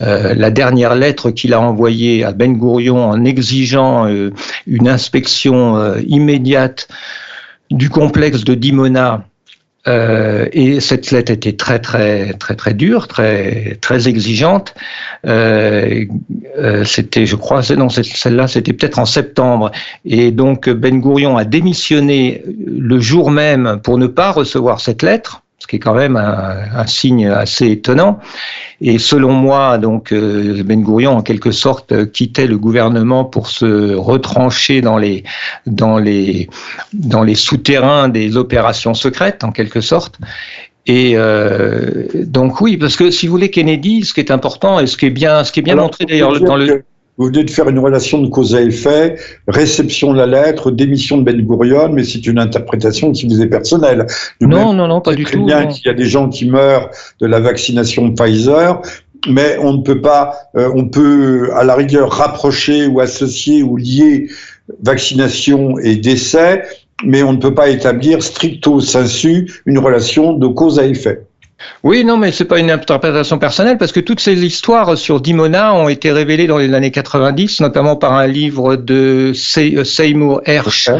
la dernière lettre qu'il a envoyée à Ben Gourion en exigeant une inspection immédiate du complexe de Dimona euh, et cette lettre était très très très très dure, très très exigeante. Euh, euh, c'était, je crois, non, celle-là, c'était peut-être en septembre. Et donc Ben Gourion a démissionné le jour même pour ne pas recevoir cette lettre ce qui est quand même un, signe assez étonnant. Et selon moi, donc euh, Ben Gurion, en quelque sorte, quittait le gouvernement pour se retrancher dans les dans les dans les souterrains des opérations secrètes, en quelque sorte. Et euh, donc oui, parce que si vous voulez Kennedy, ce qui est important et ce qui est bien, ce qui est bien montré d'ailleurs dans le vous venez de faire une relation de cause à effet, réception de la lettre, démission de Ben Gurion, mais c'est une interprétation qui vous est personnelle. non, non, non, pas du tout. bien qu'il y a des gens qui meurent de la vaccination Pfizer, mais on ne peut pas, euh, on peut à la rigueur rapprocher ou associer ou lier vaccination et décès, mais on ne peut pas établir stricto sensu une relation de cause à effet. Oui, non, mais c'est pas une interprétation personnelle parce que toutes ces histoires sur Dimona ont été révélées dans les années 90, notamment par un livre de euh, Seymour Hersh,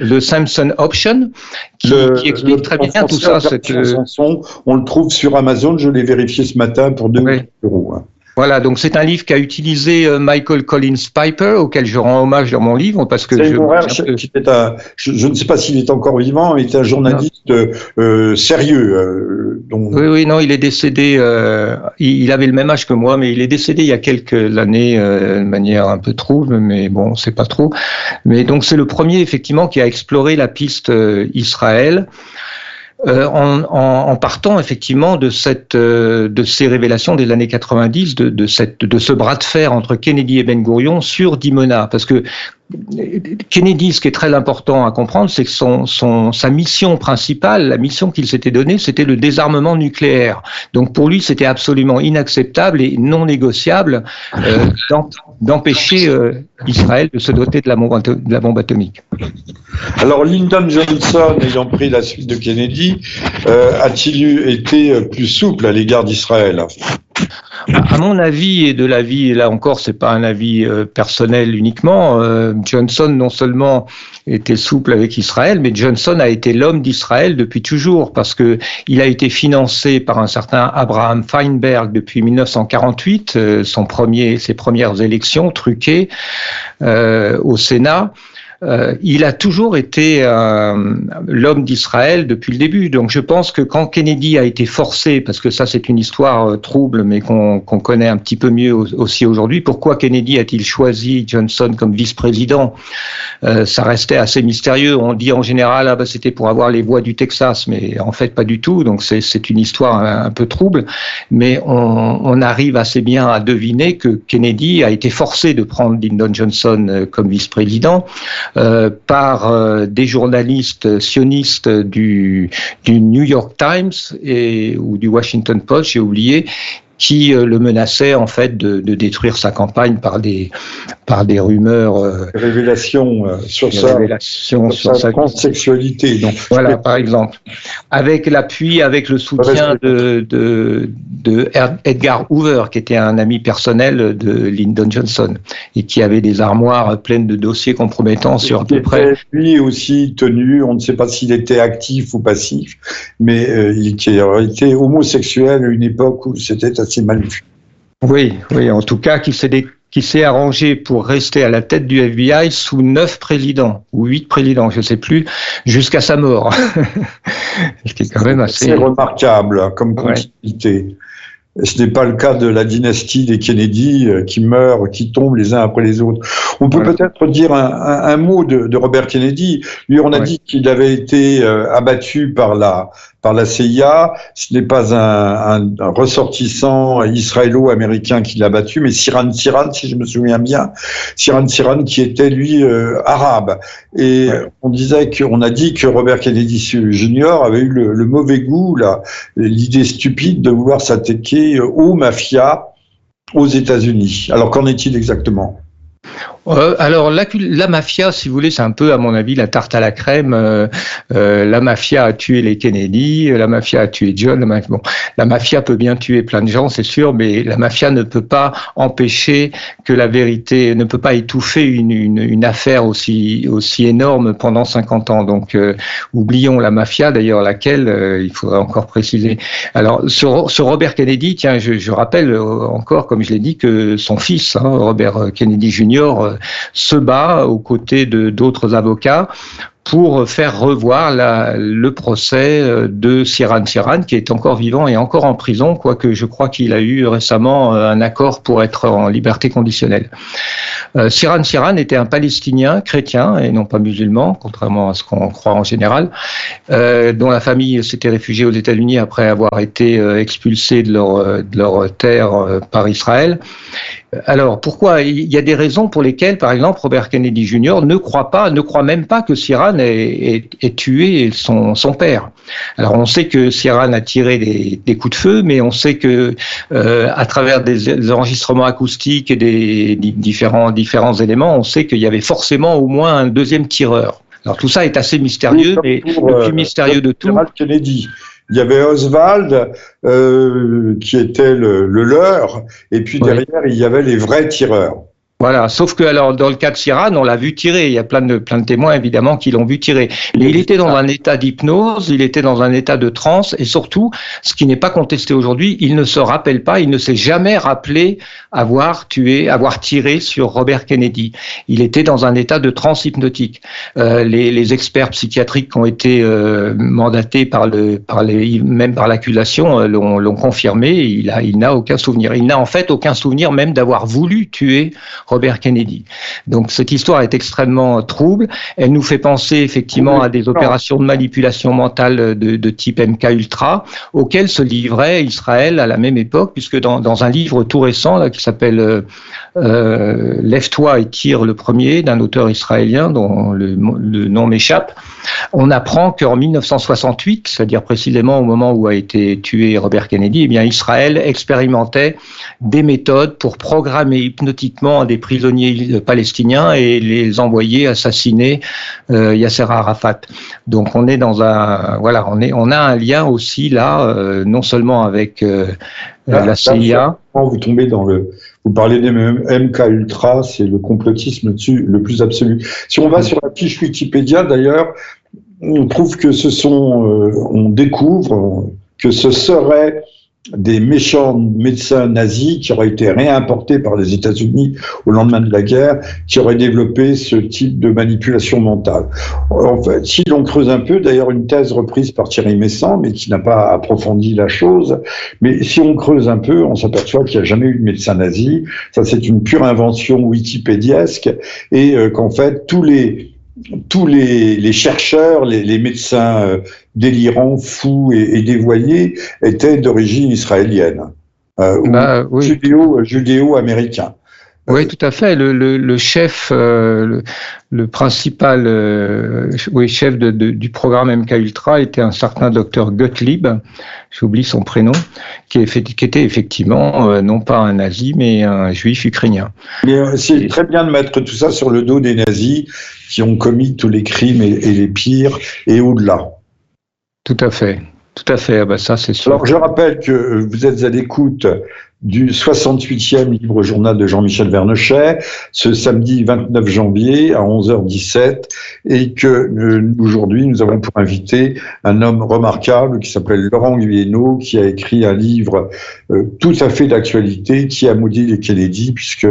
The Samson Option, qui, explique très bien tout ça. Cette... Euh, on le trouve sur Amazon, je l'ai vérifié ce matin pour 2 euros. Hein. Voilà, donc c'est un livre qu'a utilisé euh, Michael Collins Piper, auquel je rends hommage dans mon livre, parce que je, je, ne sais pas s'il est encore vivant, est un journaliste euh, sérieux. Euh, oui, oui, non, il est décédé. il, avait le même âge que moi, mais il est décédé il y a quelques années de manière un peu trouble, mais bon, c'est pas trop. Mais donc c'est le premier effectivement qui a exploré la piste Israël. Euh, en, partant effectivement de cette euh, de ces révélations des années 90 de, de cette de ce bras de fer entre Kennedy et Ben Gurion sur Dimona. Parce que Kennedy, ce qui est très important à comprendre, c'est que son, son, sa mission principale, la mission qu'il s'était donnée, c'était le désarmement nucléaire. Donc pour lui, c'était absolument inacceptable et non négociable euh, d'empêcher euh, Israël de se doter de la, bombe, de la bombe atomique. Alors Lyndon Johnson, ayant pris la suite de Kennedy, euh, a-t-il été plus souple à l'égard d'Israël? À mon avis et de l'avis, là encore, c'est pas un avis euh, personnel uniquement. Euh, Johnson non seulement était souple avec Israël, mais Johnson a été l'homme d'Israël depuis toujours parce que il a été financé par un certain Abraham Feinberg depuis 1948, euh, ses premières élections truquées au Sénat. Euh, il a toujours été euh, l'homme d'Israël depuis le début. Donc je pense que quand Kennedy a été forcé, parce que ça c'est une histoire euh, trouble, mais qu'on connaît un petit peu mieux aussi aujourd'hui, pourquoi Kennedy a-t-il choisi Johnson comme vice-président Ça restait assez mystérieux. On dit en général, ah, bah, c'était pour avoir les voix du Texas, mais en fait pas du tout. Donc c'est une histoire un, peu trouble, mais on, on, arrive assez bien à deviner que Kennedy a été forcé de prendre Lyndon Johnson comme vice-président. Euh, par euh, des journalistes sionistes du, du New York Times et, ou du Washington Post, j'ai oublié, qui euh, le menaçait en fait de, de, détruire sa campagne par des par des rumeurs euh, révélations euh, sur, sa, révélations sur, sa, transsexualité. Donc voilà par exemple. Avec l'appui avec le soutien de, de, de Edgar Hoover qui était un ami personnel de Lyndon Johnson et qui avait des armoires pleines de dossiers compromettants sur à peu près lui aussi tenu on ne sait pas s'il était actif ou passif mais euh, il était homosexuel à une époque où c'était mal vu. Oui, oui, en tout cas, qui s'est qui s'est arrangé pour rester à la tête du FBI sous neuf présidents ou huit présidents, je ne sais plus, jusqu'à sa mort. Ce qui est quand même assez remarquable hein, comme continuité. Ce n'est pas le cas de la dynastie des Kennedy euh, qui meurent, qui tombent les uns après les autres. On peut peut-être dire un, mot de, Robert Kennedy. Lui, on a dit qu'il avait été euh, abattu par la par la CIA. Ce n'est pas un, ressortissant israélo-américain qui l'a battu, mais Siran Siran, si je me souviens bien, Siran Siran qui était lui euh, arabe. Et on disait qu'on a dit que Robert Kennedy Jr. avait eu le, mauvais goût, l'idée stupide de vouloir s'attaquer aux mafias aux États-Unis. Alors qu'en est-il exactement? Euh, alors la, la, mafia, si vous voulez, c'est un peu, à mon avis, la tarte à la crème. Euh, euh, la mafia a tué les Kennedy, la mafia a tué John. La mafia, bon, la mafia peut bien tuer plein de gens, c'est sûr, mais la mafia ne peut pas empêcher que la vérité, ne peut pas étouffer une, une, affaire aussi aussi énorme pendant 50 ans. Donc oublions la mafia, d'ailleurs laquelle il faudrait encore préciser. Alors sur Robert Kennedy, tiens, je, je rappelle encore, comme je l'ai dit, que son fils, hein, Robert Kennedy Jr se bat aux côtés de d'autres avocats pour faire revoir le procès euh, de Siran Siran, qui est encore vivant et encore en prison, quoique je crois qu'il a eu récemment euh, un accord pour être en liberté conditionnelle. Euh, Siran Siran était un Palestinien chrétien et non pas musulman, contrairement à ce qu'on croit en général, dont la famille s'était réfugiée aux États-Unis après avoir été expulsée de leur, de leur terre par Israël. Alors pourquoi? Il y a des raisons pour lesquelles, par exemple, Robert Kennedy Jr. ne croit pas, ne croit même pas que Siran ait, tué son, son, père. Alors on sait que Siran a tiré des, des, coups de feu, mais on sait que euh, à travers des, enregistrements acoustiques et des différents, différents éléments, on sait qu'il y avait forcément au moins un deuxième tireur. Alors tout ça est assez mystérieux, mais le plus euh, mystérieux de tout. Kennedy. Il y avait Oswald euh, qui était le, le, leur, et puis derrière il y avait les vrais tireurs. Voilà, sauf que alors dans le cas de Siran, on l'a vu tirer. Il y a plein de plein de témoins évidemment qui l'ont vu tirer. Mais il était dans un état d'hypnose, il était dans un état de transe et surtout, ce qui n'est pas contesté aujourd'hui, il ne se rappelle pas, il ne s'est jamais rappelé avoir tué, avoir tiré sur Robert Kennedy. Il était dans un état de transe hypnotique. Euh, les, les, experts psychiatriques qui ont été euh, mandatés par le par les même par l'accusation euh, l'ont confirmé. Il a il n'a aucun souvenir. Il n'a en fait aucun souvenir même d'avoir voulu tuer Robert Kennedy. Donc cette histoire est extrêmement trouble. Elle nous fait penser effectivement à des opérations de manipulation mentale de, type MK Ultra auxquelles se livrait Israël à la même époque, puisque dans, un livre tout récent qui s'appelle euh, euh, Lève-toi et tire le premier d'un auteur israélien dont le, nom m'échappe, on apprend qu'en 1968, c'est-à-dire précisément au moment où a été tué Robert Kennedy, eh bien Israël expérimentait des méthodes pour programmer hypnotiquement des prisonniers palestiniens et les envoyer assassiner euh, Yasser Arafat. Donc on est dans un voilà, on est on a un lien aussi là, euh, non seulement avec euh, la CIA. vous tombez dans le vous parlez des MK Ultra, c'est le complotisme dessus le plus absolu. Si on va sur la fiche Wikipédia, d'ailleurs, on trouve que ce sont, on découvre que ce serait des méchants médecins nazis qui auraient été réimportés par les États-Unis au lendemain de la guerre, qui auraient développé ce type de manipulation mentale. En fait, si l'on creuse un peu, d'ailleurs une thèse reprise par Thierry Messant, mais qui n'a pas approfondi la chose, mais si on creuse un peu, on s'aperçoit qu'il n'y a jamais eu de médecin nazi. Ça, c'est une pure invention wikipédiesque, et euh, qu'en fait, tous les tous les, chercheurs, les, médecins euh, délirants, fous et, dévoyés étaient d'origine israélienne euh, bah, judéo, américain oui, tout à fait. Le, chef, euh, le, principal oui, chef du programme MK Ultra était un certain docteur Gottlieb, j'oublie son prénom, qui, était effectivement non pas un nazi, mais un juif ukrainien. C'est très bien de mettre tout ça sur le dos des nazis qui ont commis tous les crimes et, les pires et au-delà. Tout à fait. Tout à fait, ah bah, ça c'est sûr. Alors je rappelle que vous êtes à l'écoute du 68e livre journal de Jean-Michel Vernochet, ce samedi 29 janvier à 11h17, et que euh, aujourd'hui nous avons pour invité un homme remarquable qui s'appelle Laurent Guyeno, qui a écrit un livre euh, tout à fait d'actualité qui a maudit les Kennedy, puisque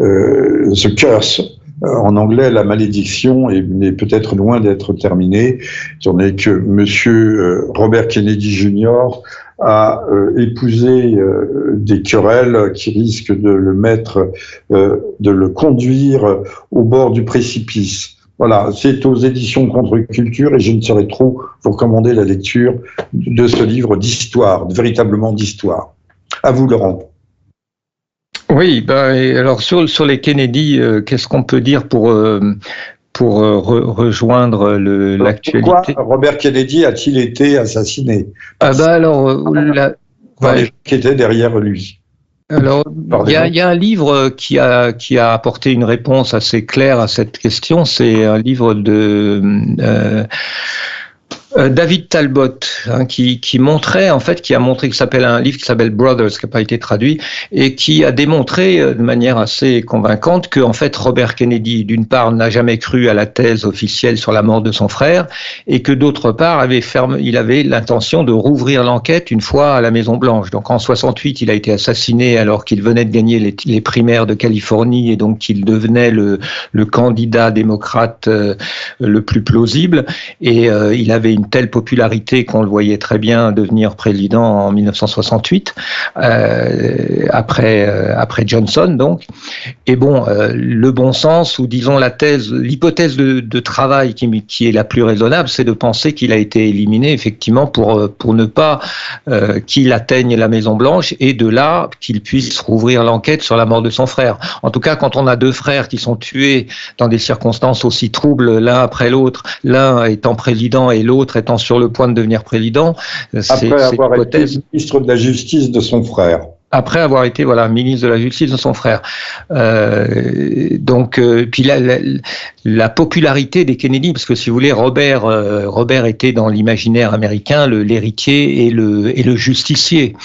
euh, ce curse en anglais, la malédiction est, peut-être loin d'être terminée, étant donné que Monsieur euh, Robert Kennedy Jr. a euh, épousé des querelles qui risquent de le mettre, de le conduire au bord du précipice. Voilà, c'est aux éditions Contre-Culture et je ne saurais trop vous recommander la lecture de ce livre d'histoire, véritablement d'histoire. À vous, Laurent. Oui, bah, alors sur, sur les Kennedy, euh, qu'est-ce qu'on peut dire pour, euh, pour euh, rejoindre l'actualité? Pourquoi Robert Kennedy a-t-il été assassiné? Ah bah alors, qui était derrière lui. Alors, il y, y, a un livre qui a, qui a apporté une réponse assez claire à cette question. C'est un livre de euh, David Talbot, hein, qui, qui, montrait, en fait, qui a montré, qui s'appelle un livre qui s'appelle Brothers, qui n'a pas été traduit, et qui a démontré euh, de manière assez convaincante que, en fait, Robert Kennedy, d'une part, n'a jamais cru à la thèse officielle sur la mort de son frère, et que d'autre part, avait ferme, il avait l'intention de rouvrir l'enquête une fois à la Maison Blanche. Donc, en 68, il a été assassiné alors qu'il venait de gagner les, primaires de Californie, et donc qu'il devenait le, le candidat démocrate euh, le plus plausible, et il avait une telle popularité qu'on le voyait très bien devenir président en 1968, euh, après, euh, après Johnson donc. Et bon, euh, le bon sens, ou disons la thèse, l'hypothèse de, travail qui, qui est la plus raisonnable, c'est de penser qu'il a été éliminé effectivement pour, pour ne pas qu'il atteigne la Maison Blanche et de là qu'il puisse rouvrir l'enquête sur la mort de son frère. En tout cas, quand on a deux frères qui sont tués dans des circonstances aussi troubles l'un après l'autre, l'un étant président et l'autre étant sur le point de devenir président. Après avoir été ministre de la Justice de son frère après avoir été voilà ministre de la justice de son frère. Euh, donc euh, puis la, la, popularité des Kennedy, parce que si vous voulez, Robert euh, Robert était dans l'imaginaire américain l'héritier et le et le justicier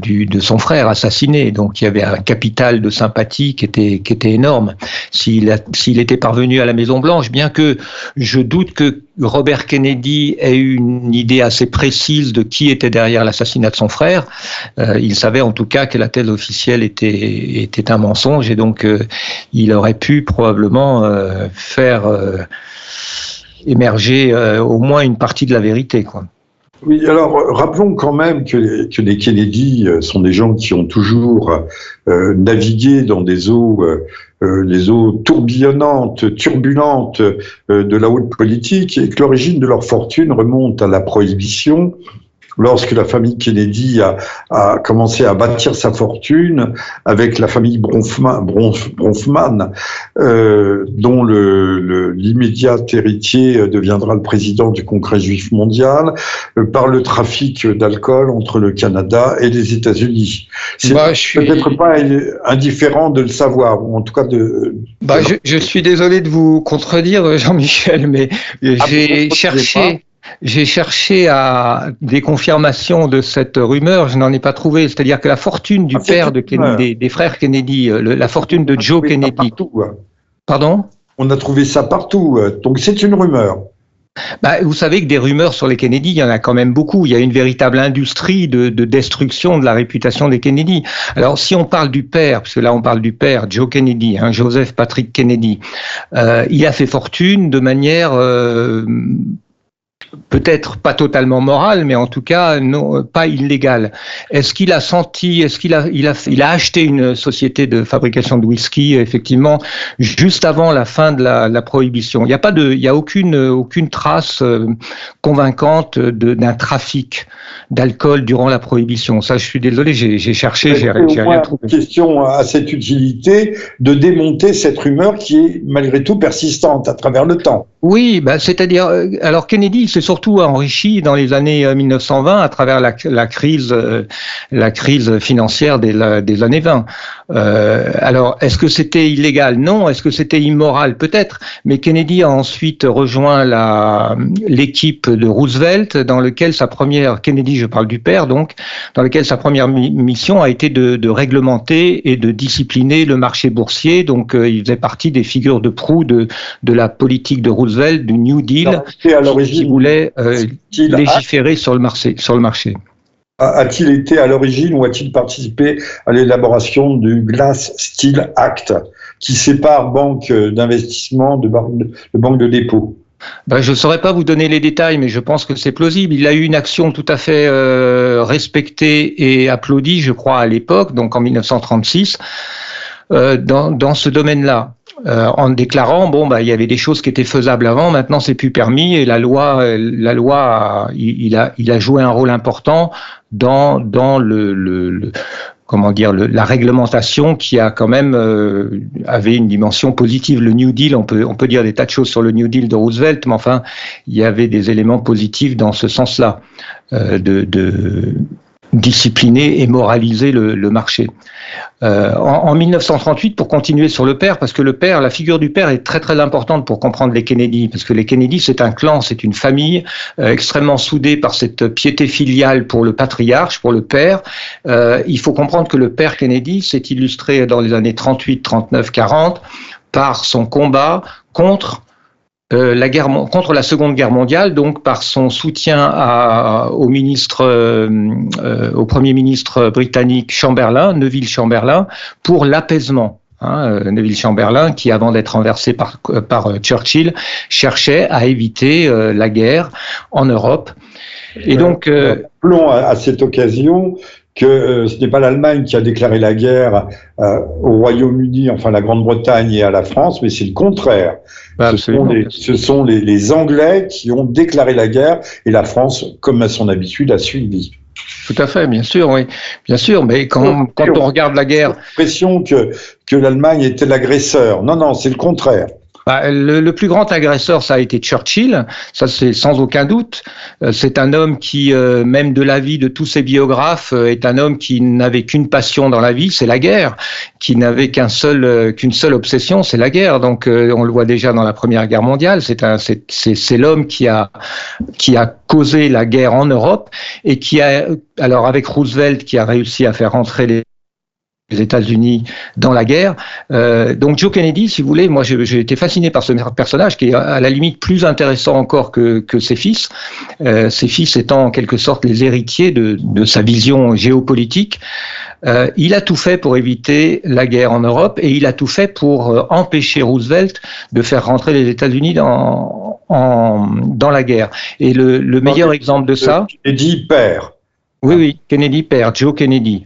du, de son frère assassiné. Donc il y avait un capital de sympathie qui était qui était énorme. S'il était parvenu à la Maison Blanche, bien que je doute que Robert Kennedy ait eu une idée assez précise de qui était derrière l'assassinat de son frère. Euh, il savait en tout cas que la thèse officielle était, était un mensonge et donc euh, il aurait pu probablement euh, faire émerger au moins une partie de la vérité. Quoi. Oui, alors rappelons quand même que les, Kennedy sont des gens qui ont toujours navigué dans des eaux euh, les eaux tourbillonnantes, turbulentes euh, de la haute politique, et que l'origine de leur fortune remonte à la prohibition, lorsque la famille Kennedy a, a, commencé à bâtir sa fortune avec la famille Bronfman, Bronfman euh, dont l'immédiat le, héritier deviendra le président du Congrès juif mondial, euh, par le trafic d'alcool entre le Canada et les États-Unis. C'est bah, peut-être pas indifférent de le savoir, ou en tout cas de... Bah, je, je, suis désolé de vous contredire, Jean-Michel, mais ah, j'ai cherché... J'ai cherché à des confirmations de cette rumeur, je n'en ai pas trouvé. C'est-à-dire que la fortune du ah, père de Kennedy, des, frères Kennedy, euh, la fortune de Joe Kennedy. Partout, Pardon? On a trouvé ça partout, euh, donc c'est une rumeur. bah, vous savez que des rumeurs sur les Kennedy, il y en a quand même beaucoup. Il y a une véritable industrie de, de destruction de la réputation des Kennedy. Alors, si on parle du père, parce que là on parle du père, Joe Kennedy, hein, Joseph Patrick Kennedy, euh, il a fait fortune de manière euh, peut-être pas totalement moral, mais en tout cas non, pas illégal. Est-ce qu'il a senti, est-ce qu'il a, il a, il a acheté une société de fabrication de whisky effectivement juste avant la fin de la, la prohibition? Il n'y a pas de, il y a aucune aucune trace euh, convaincante d'un trafic d'alcool durant la prohibition. Ça, je suis désolé, j'ai cherché, j'ai rien trouvé. Question à cette utilité de démonter cette rumeur qui est malgré tout persistante à travers le temps. Oui, bah, c'est-à-dire, euh, alors Kennedy s'est surtout enrichi dans les années 1920 euh, à travers la, crise, euh, la crise financière des années 20. Euh, alors, est-ce que c'était illégal? Non. Est-ce que c'était immoral? Peut-être. Mais Kennedy a ensuite rejoint la l'équipe de Roosevelt, dans lequel sa première Kennedy, je parle du père, donc, dans lequel sa première mission a été de, de réglementer et de discipliner le marché boursier. Donc, il faisait partie des figures de proue de de la politique de Roosevelt du New Deal qui, voulait euh, légiférer sur le marché. Sur le marché. A-t-il été à l'origine ou a-t-il participé à l'élaboration du Glass-Steagall Act qui sépare banque d'investissement de, banque de dépôt? Ben, je ne saurais pas vous donner les détails, mais je pense que c'est plausible. Il a eu une action tout à fait euh, respectée et applaudie, je crois, à l'époque, donc en 1936, euh, dans, ce domaine-là. Euh, en déclarant bon bah il y avait des choses qui étaient faisables avant, maintenant c'est plus permis et la loi la loi il a joué un rôle important dans dans le, comment dire la réglementation qui a quand même euh, avait une dimension positive. Le New Deal, on peut on peut dire des tas de choses sur le New Deal de Roosevelt, mais enfin il y avait des éléments positifs dans ce sens-là euh, de discipliner et moraliser le, marché. Euh, en, en, 1938, pour continuer sur le père, parce que le père, la figure du père est très très importante pour comprendre les Kennedy, parce que les Kennedy c'est un clan, c'est une famille euh, extrêmement soudée par cette piété filiale pour le patriarche, pour le père. Euh, il faut comprendre que le père Kennedy s'est illustré dans les années 38, 39, 40 par son combat contre euh, la guerre, contre la Seconde Guerre mondiale, donc par son soutien à, au ministre, euh, euh, au Premier ministre britannique Chamberlain, Neville Chamberlain, pour l'apaisement. Hein, Neville Chamberlain, qui avant d'être renversé par, par Churchill, cherchait à éviter la guerre en Europe. Et donc, à, à cette occasion que euh, ce n'est pas l'Allemagne qui a déclaré la guerre euh, au Royaume-Uni, enfin la Grande-Bretagne et à la France, mais c'est le contraire. ce sont, les, ce sont les, les, Anglais qui ont déclaré la guerre et la France, comme à son habitude, a suivi. Tout à fait, bien sûr, oui, bien sûr. Mais quand, quand on regarde la guerre, l'impression que que l'Allemagne était l'agresseur. Non, non, c'est le contraire. Bah, le, le, plus grand agresseur, ça a été Churchill, ça c'est sans aucun doute. Euh, c'est un homme qui, euh, même de l'avis de tous ses biographes, euh, est un homme qui n'avait qu'une passion dans la vie, c'est la guerre, qui n'avait seul, qu'une seule obsession, c'est la guerre. Donc on le voit déjà dans la Première Guerre mondiale. C'est c'est l'homme qui a, qui a causé la guerre en Europe et qui a, alors avec Roosevelt, qui a réussi à faire rentrer les les États-Unis dans la guerre. Euh, donc Joe Kennedy, si vous voulez, moi j'ai été fasciné par ce personnage qui est à la limite plus intéressant encore que, que ses fils, euh, ses fils étant en quelque sorte les héritiers de, de sa vision géopolitique. Euh, il a tout fait pour éviter la guerre en Europe et il a tout fait pour euh, empêcher Roosevelt de faire rentrer les États-Unis dans, en, dans la guerre. Et le, le meilleur exemple de ça... Kennedy père. Oui, oui, Kennedy père, Joe Kennedy.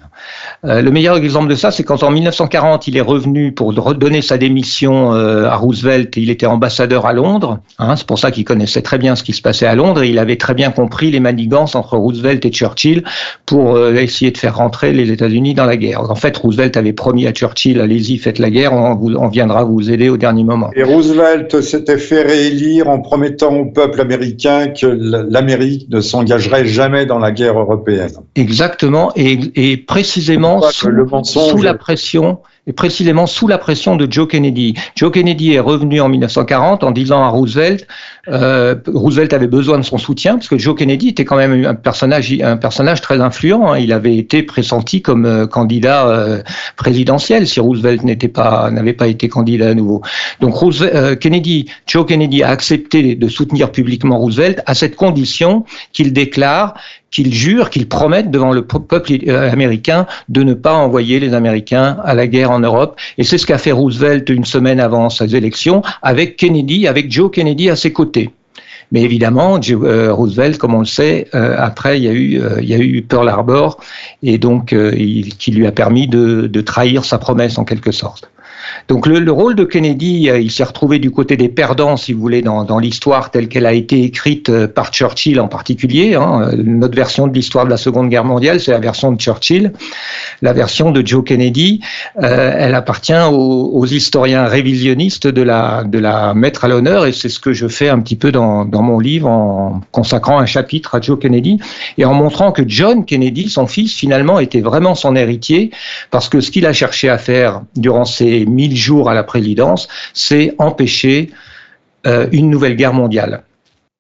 Euh, le meilleur exemple de ça, c'est quand en 1940, il est revenu pour redonner sa démission euh, à Roosevelt et il était ambassadeur à Londres. Hein, c'est pour ça qu'il connaissait très bien ce qui se passait à Londres et il avait très bien compris les manigances entre Roosevelt et Churchill pour euh, essayer de faire rentrer les États-Unis dans la guerre. En fait, Roosevelt avait promis à Churchill, allez-y, faites la guerre, on viendra vous aider au dernier moment. Et Roosevelt s'était fait réélire en promettant au peuple américain que l'Amérique ne s'engagerait jamais dans la guerre européenne. Exactement, et, et précisément sous, sous, la pression et précisément sous la pression de Joe Kennedy. Joe Kennedy est revenu en 1940 en disant à Roosevelt, euh, Roosevelt avait besoin de son soutien parce que Joe Kennedy était quand même un personnage, un personnage très influent. Hein. Il avait été pressenti comme euh, candidat euh, présidentiel si Roosevelt n'était pas, n'avait pas été candidat à nouveau. Donc Roosevelt, Kennedy, Joe Kennedy a accepté de soutenir publiquement Roosevelt à cette condition qu'il déclare qu'il jure, qu'il promette devant le peuple euh, américain de ne pas envoyer les Américains à la guerre en Europe. Et c'est ce qu'a fait Roosevelt une semaine avant ses élections avec Kennedy, avec Joe Kennedy à ses côtés. Mais évidemment, euh, Roosevelt, comme on le sait, euh, après, il y, a eu, Pearl Harbor, et donc, il, qui lui a permis de trahir sa promesse en quelque sorte. Donc le, rôle de Kennedy, euh, il s'est retrouvé du côté des perdants, si vous voulez, dans, l'histoire telle qu'elle a été écrite euh, par Churchill en particulier. Hein. Notre version de l'histoire de la Seconde Guerre mondiale, c'est la version de Churchill. La version de Joe Kennedy, euh, elle appartient aux, historiens révisionnistes de la, de la mettre à l'honneur, et c'est ce que je fais un petit peu dans, dans mon livre en consacrant un chapitre à Joe Kennedy et en montrant que John Kennedy, son fils, finalement, était vraiment son héritier, parce que ce qu'il a cherché à faire durant ces mille jours à la présidence, c'est empêcher euh, une nouvelle guerre mondiale.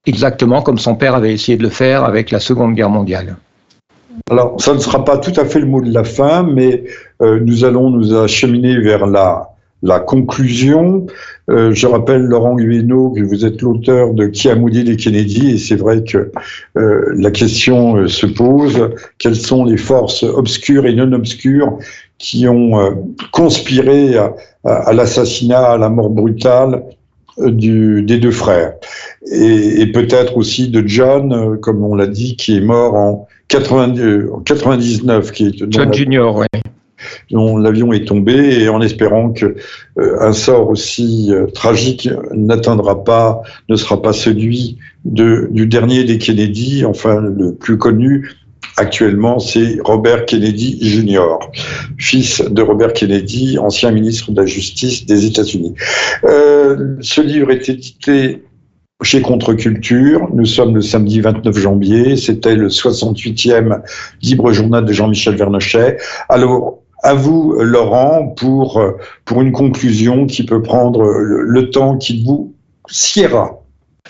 Exactement comme son père avait essayé de le faire avec la Seconde Guerre mondiale. Alors, ça ne sera pas tout à fait le mot de la fin, mais euh, nous allons nous acheminer vers la, conclusion. Euh, je rappelle, Laurent Guénaud, que vous êtes l'auteur de Qui a maudit les Kennedy, et c'est vrai que la question se pose, quelles sont les forces obscures et non obscures qui ont euh, conspiré à, l'assassinat, à la mort brutale euh, du, des deux frères. Et, peut-être aussi de John, euh, comme on l'a dit, qui est mort en, 99. Qui est, John Junior, oui dont l'avion est tombé et en espérant que un sort aussi tragique n'atteindra pas, ne sera pas celui de, du dernier des Kennedy, enfin le plus connu, Actuellement, c'est Robert Kennedy Jr., fils de Robert Kennedy, ancien ministre de la Justice des États-Unis. Euh, ce livre est édité chez Contre-Culture. Nous sommes le samedi 29 janvier. C'était le 68e libre journal de Jean-Michel Vernochet. Alors, à vous, Laurent, pour, pour une conclusion qui peut prendre le, temps qu'il vous siera.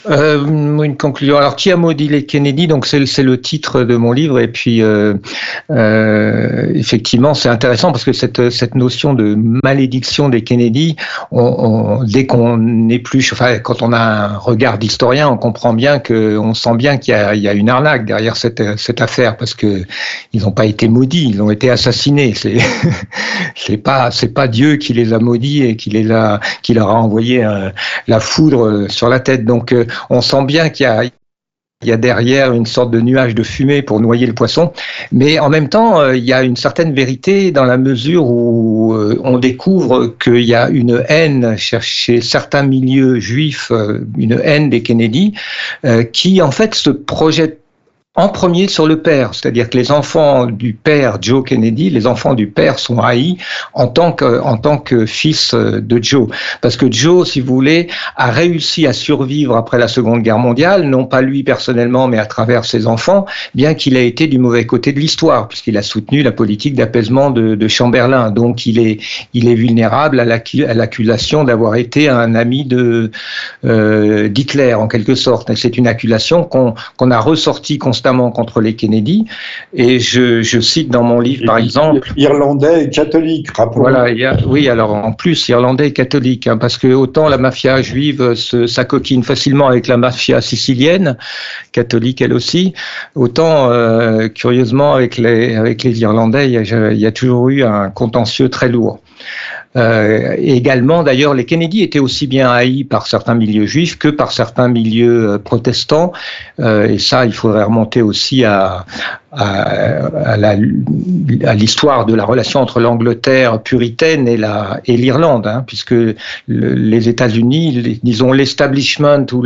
Euh, une conclusion. Alors, qui a maudit les Kennedy Donc, c'est le titre de mon livre. Et puis, euh, euh, effectivement, c'est intéressant parce que cette, notion de malédiction des Kennedy, dès qu'on plus, enfin, quand on a un regard d'historien, on comprend bien que, on sent bien qu'il y, a une arnaque derrière cette, affaire parce que ils n'ont pas été maudits, ils ont été assassinés. C'est, c'est pas, Dieu qui les a maudits et qui qui leur a envoyé la foudre sur la tête. Donc on sent bien qu'il y a derrière une sorte de nuage de fumée pour noyer le poisson, mais en même temps, euh, il y a une certaine vérité dans la mesure où euh, on découvre qu'il y a une haine chez certains milieux juifs, euh, une haine des Kennedy, qui en fait se projette en premier sur le père, c'est-à-dire que les enfants du père Joe Kennedy, les enfants du père sont haïs en tant que fils de Joe, parce que Joe, si vous voulez, a réussi à survivre après la Seconde Guerre mondiale, non pas lui personnellement, mais à travers ses enfants, bien qu'il ait été du mauvais côté de l'histoire, puisqu'il a soutenu la politique d'apaisement de, de, Chamberlain, donc il est vulnérable à l'accusation d'avoir été un ami euh, d'Hitler en quelque sorte. C'est une accusation qu'on a ressorti constamment contre les Kennedy. Et je, je cite dans mon livre, par exemple. Irlandais et catholique, Voilà, il oui, alors en plus, irlandais et catholique, hein, parce que autant la mafia juive s'acoquine facilement avec la mafia sicilienne, catholique elle aussi, autant, euh, curieusement, avec les, avec les Irlandais, il y, a, toujours eu un contentieux très lourd. Euh, également, d'ailleurs, les Kennedy étaient aussi bien haïs par certains milieux juifs que par certains milieux euh, protestants. Euh, et ça, il faudrait remonter aussi à, l'histoire de la relation entre l'Angleterre puritaine et la et l'Irlande, hein, puisque les États-Unis, disons l'establishment ou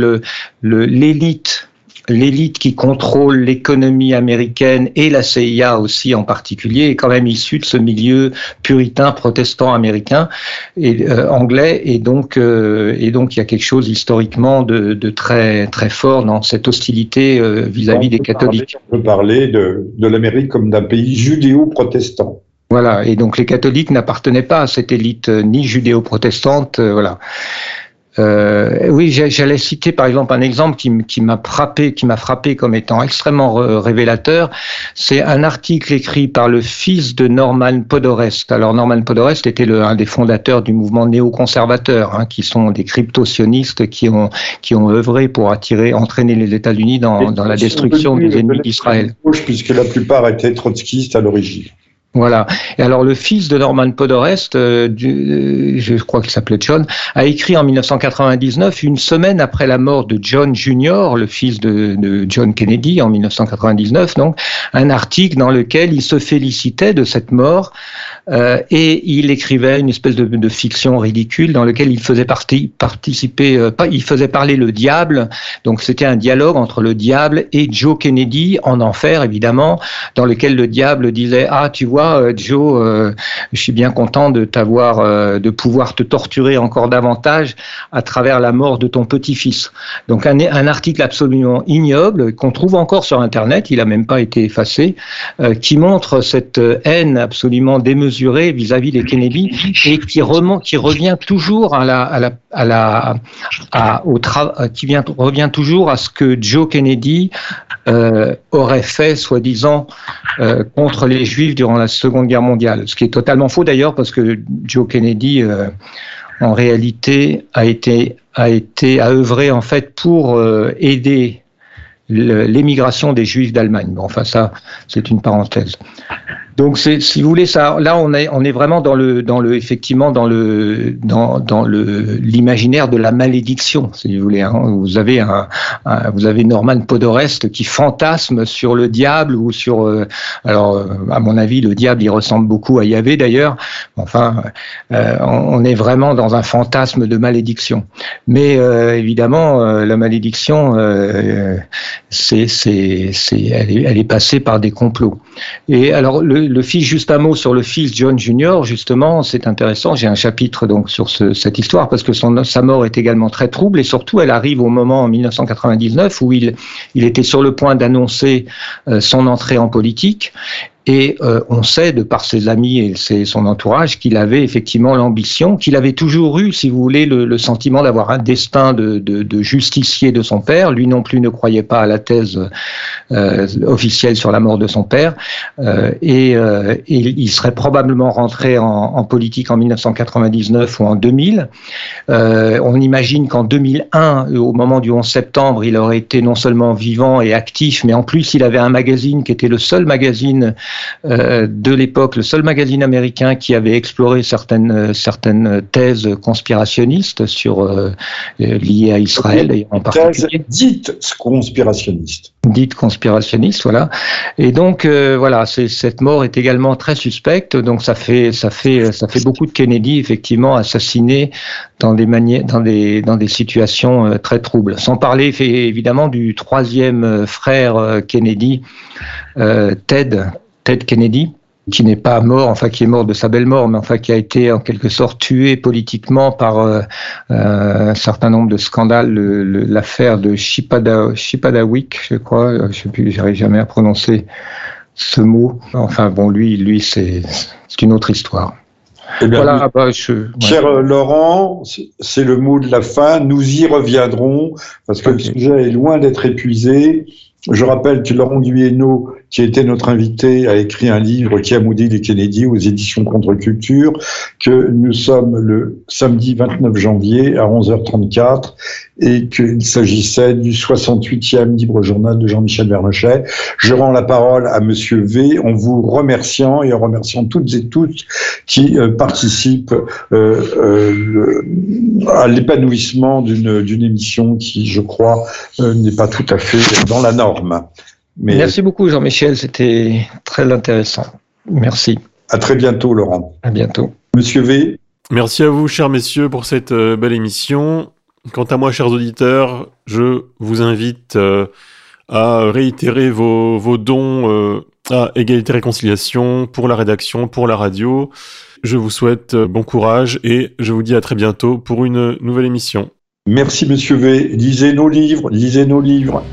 l'élite l'élite qui contrôle l'économie américaine et la CIA aussi en particulier est quand même issue de ce milieu puritain protestant américain et euh, anglais et donc euh, et donc il y a quelque chose historiquement de, de très très fort dans cette hostilité euh, vis-à-vis des catholiques. on peut parler de, de l'Amérique comme d'un pays judéo-protestant. Voilà, et donc les catholiques n'appartenaient pas à cette élite ni judéo-protestante, voilà. Euh, oui, j'allais citer par exemple un exemple qui, m'a frappé, qui m'a frappé comme étant extrêmement révélateur. C'est un article écrit par le fils de Norman Podorest. Alors Norman Podorest était le, un des fondateurs du mouvement néoconservateur, hein, qui sont des crypto-sionistes qui ont qui ont œuvré pour attirer, entraîner les États-Unis dans, dans la destruction des ennemis d'Israël. Puisque la plupart étaient trotskistes à l'origine. Voilà. Et alors le fils de Norman Podorest, euh, euh, je crois qu'il s'appelait John, a écrit en 1999, une semaine après la mort de John Jr., le fils de, John Kennedy, en 1999, donc, un article dans lequel il se félicitait de cette mort euh, et il écrivait une espèce de, fiction ridicule dans lequel il faisait participer, il faisait parler le diable. Donc c'était un dialogue entre le diable et Joe Kennedy en enfer évidemment, dans lequel le diable disait ah tu vois euh, Joe, je suis bien content de t'avoir, de pouvoir te torturer encore davantage à travers la mort de ton petit-fils. Donc un, article absolument ignoble qu'on trouve encore sur Internet, il a même pas été effacé, qui montre cette haine absolument démesurée vis-à-vis des Kennedy et qui revient toujours à la, qui vient, revient toujours à ce que Joe Kennedy euh, aurait fait, soi-disant, euh, contre les Juifs durant la Seconde Guerre mondiale. Ce qui est totalement faux d'ailleurs, parce que Joe Kennedy, euh, en réalité, a été, a été, a œuvré en fait pour aider l'émigration des Juifs d'Allemagne. Bon, enfin ça, c'est une parenthèse. Donc, si vous voulez, ça, là, on est, on est vraiment dans le, dans le, effectivement, dans le, dans, dans le, l'imaginaire de la malédiction, si vous voulez. Hein. Vous avez un, vous avez Norman Podorest qui fantasme sur le diable ou sur, euh, alors, euh, à mon avis, le diable, il ressemble beaucoup à Yahvé d'ailleurs. Enfin, euh, on est vraiment dans un fantasme de malédiction. Mais évidemment, la malédiction, c'est, c'est, c'est, elle est, elle est passée par des complots. Et alors, le, le, fils, juste un mot sur le fils John Junior, justement, c'est intéressant. J'ai un chapitre donc sur cette histoire parce que sa mort est également très trouble et surtout elle arrive au moment en 1999 où il, il était sur le point d'annoncer euh, son entrée en politique et euh, on sait, de par ses amis et son entourage, qu'il avait effectivement l'ambition, qu'il avait toujours eu, si vous voulez, le, le sentiment d'avoir un destin de, de, de, justicier de son père. Lui non plus ne croyait pas à la thèse euh, officielle sur la mort de son père. Euh, et, euh, et, il serait probablement rentré en, en, politique en 1999 ou en 2000. Euh, on imagine qu'en 2001, au moment du 11 septembre, il aurait été non seulement vivant et actif, mais en plus, il avait un magazine qui était le seul magazine euh, de l'époque, le seul magazine américain qui avait exploré certaines, certaines thèses conspirationnistes sur, euh, liées à Israël et en particulier. Dites conspirationnistes. Dites conspirationnistes, voilà. Et donc, euh, voilà, cette mort est également très suspecte. Donc, ça fait, ça fait, ça fait beaucoup de Kennedy, effectivement, assassinés dans des dans des, dans des situations très troubles. Sans parler, évidemment, du troisième frère Kennedy, Ted, Ted Kennedy, qui n'est pas mort, enfin qui est mort de sa belle mort, mais enfin qui a été en quelque sorte tué politiquement par euh, euh, un certain nombre de scandales, l'affaire de Chipadawik, je crois, euh, je sais plus, j'arrive jamais à prononcer ce mot. Enfin bon, lui, lui c'est une autre histoire. Eh voilà, bah, Cher Laurent, c'est le mot de la fin. Nous y reviendrons parce que le sujet est loin d'être épuisé. Je rappelle que Laurent Guyeno, qui était notre invité, a écrit un livre qui a maudit les Kennedy aux éditions Contre-Culture, que nous sommes le samedi 29 janvier à 11h34 et qu'il s'agissait du 68e libre journal de Jean-Michel Vernochet. Je rends la parole à Monsieur V en vous remerciant et en remerciant toutes et tous qui euh, participent euh, euh, à l'épanouissement d'une émission qui, je crois, n'est pas tout à fait dans la norme. Mais... Merci beaucoup Jean-Michel, c'était très intéressant. Merci. À très bientôt Laurent. À bientôt. Monsieur V. Merci à vous, chers messieurs, pour cette belle émission. Quant à moi, chers auditeurs, je vous invite euh, à réitérer vos, vos dons euh, à Égalité Réconciliation pour la rédaction, pour la radio. Je vous souhaite euh, bon courage et je vous dis à très bientôt pour une nouvelle émission. Merci, monsieur V. Lisez nos livres, lisez nos livres.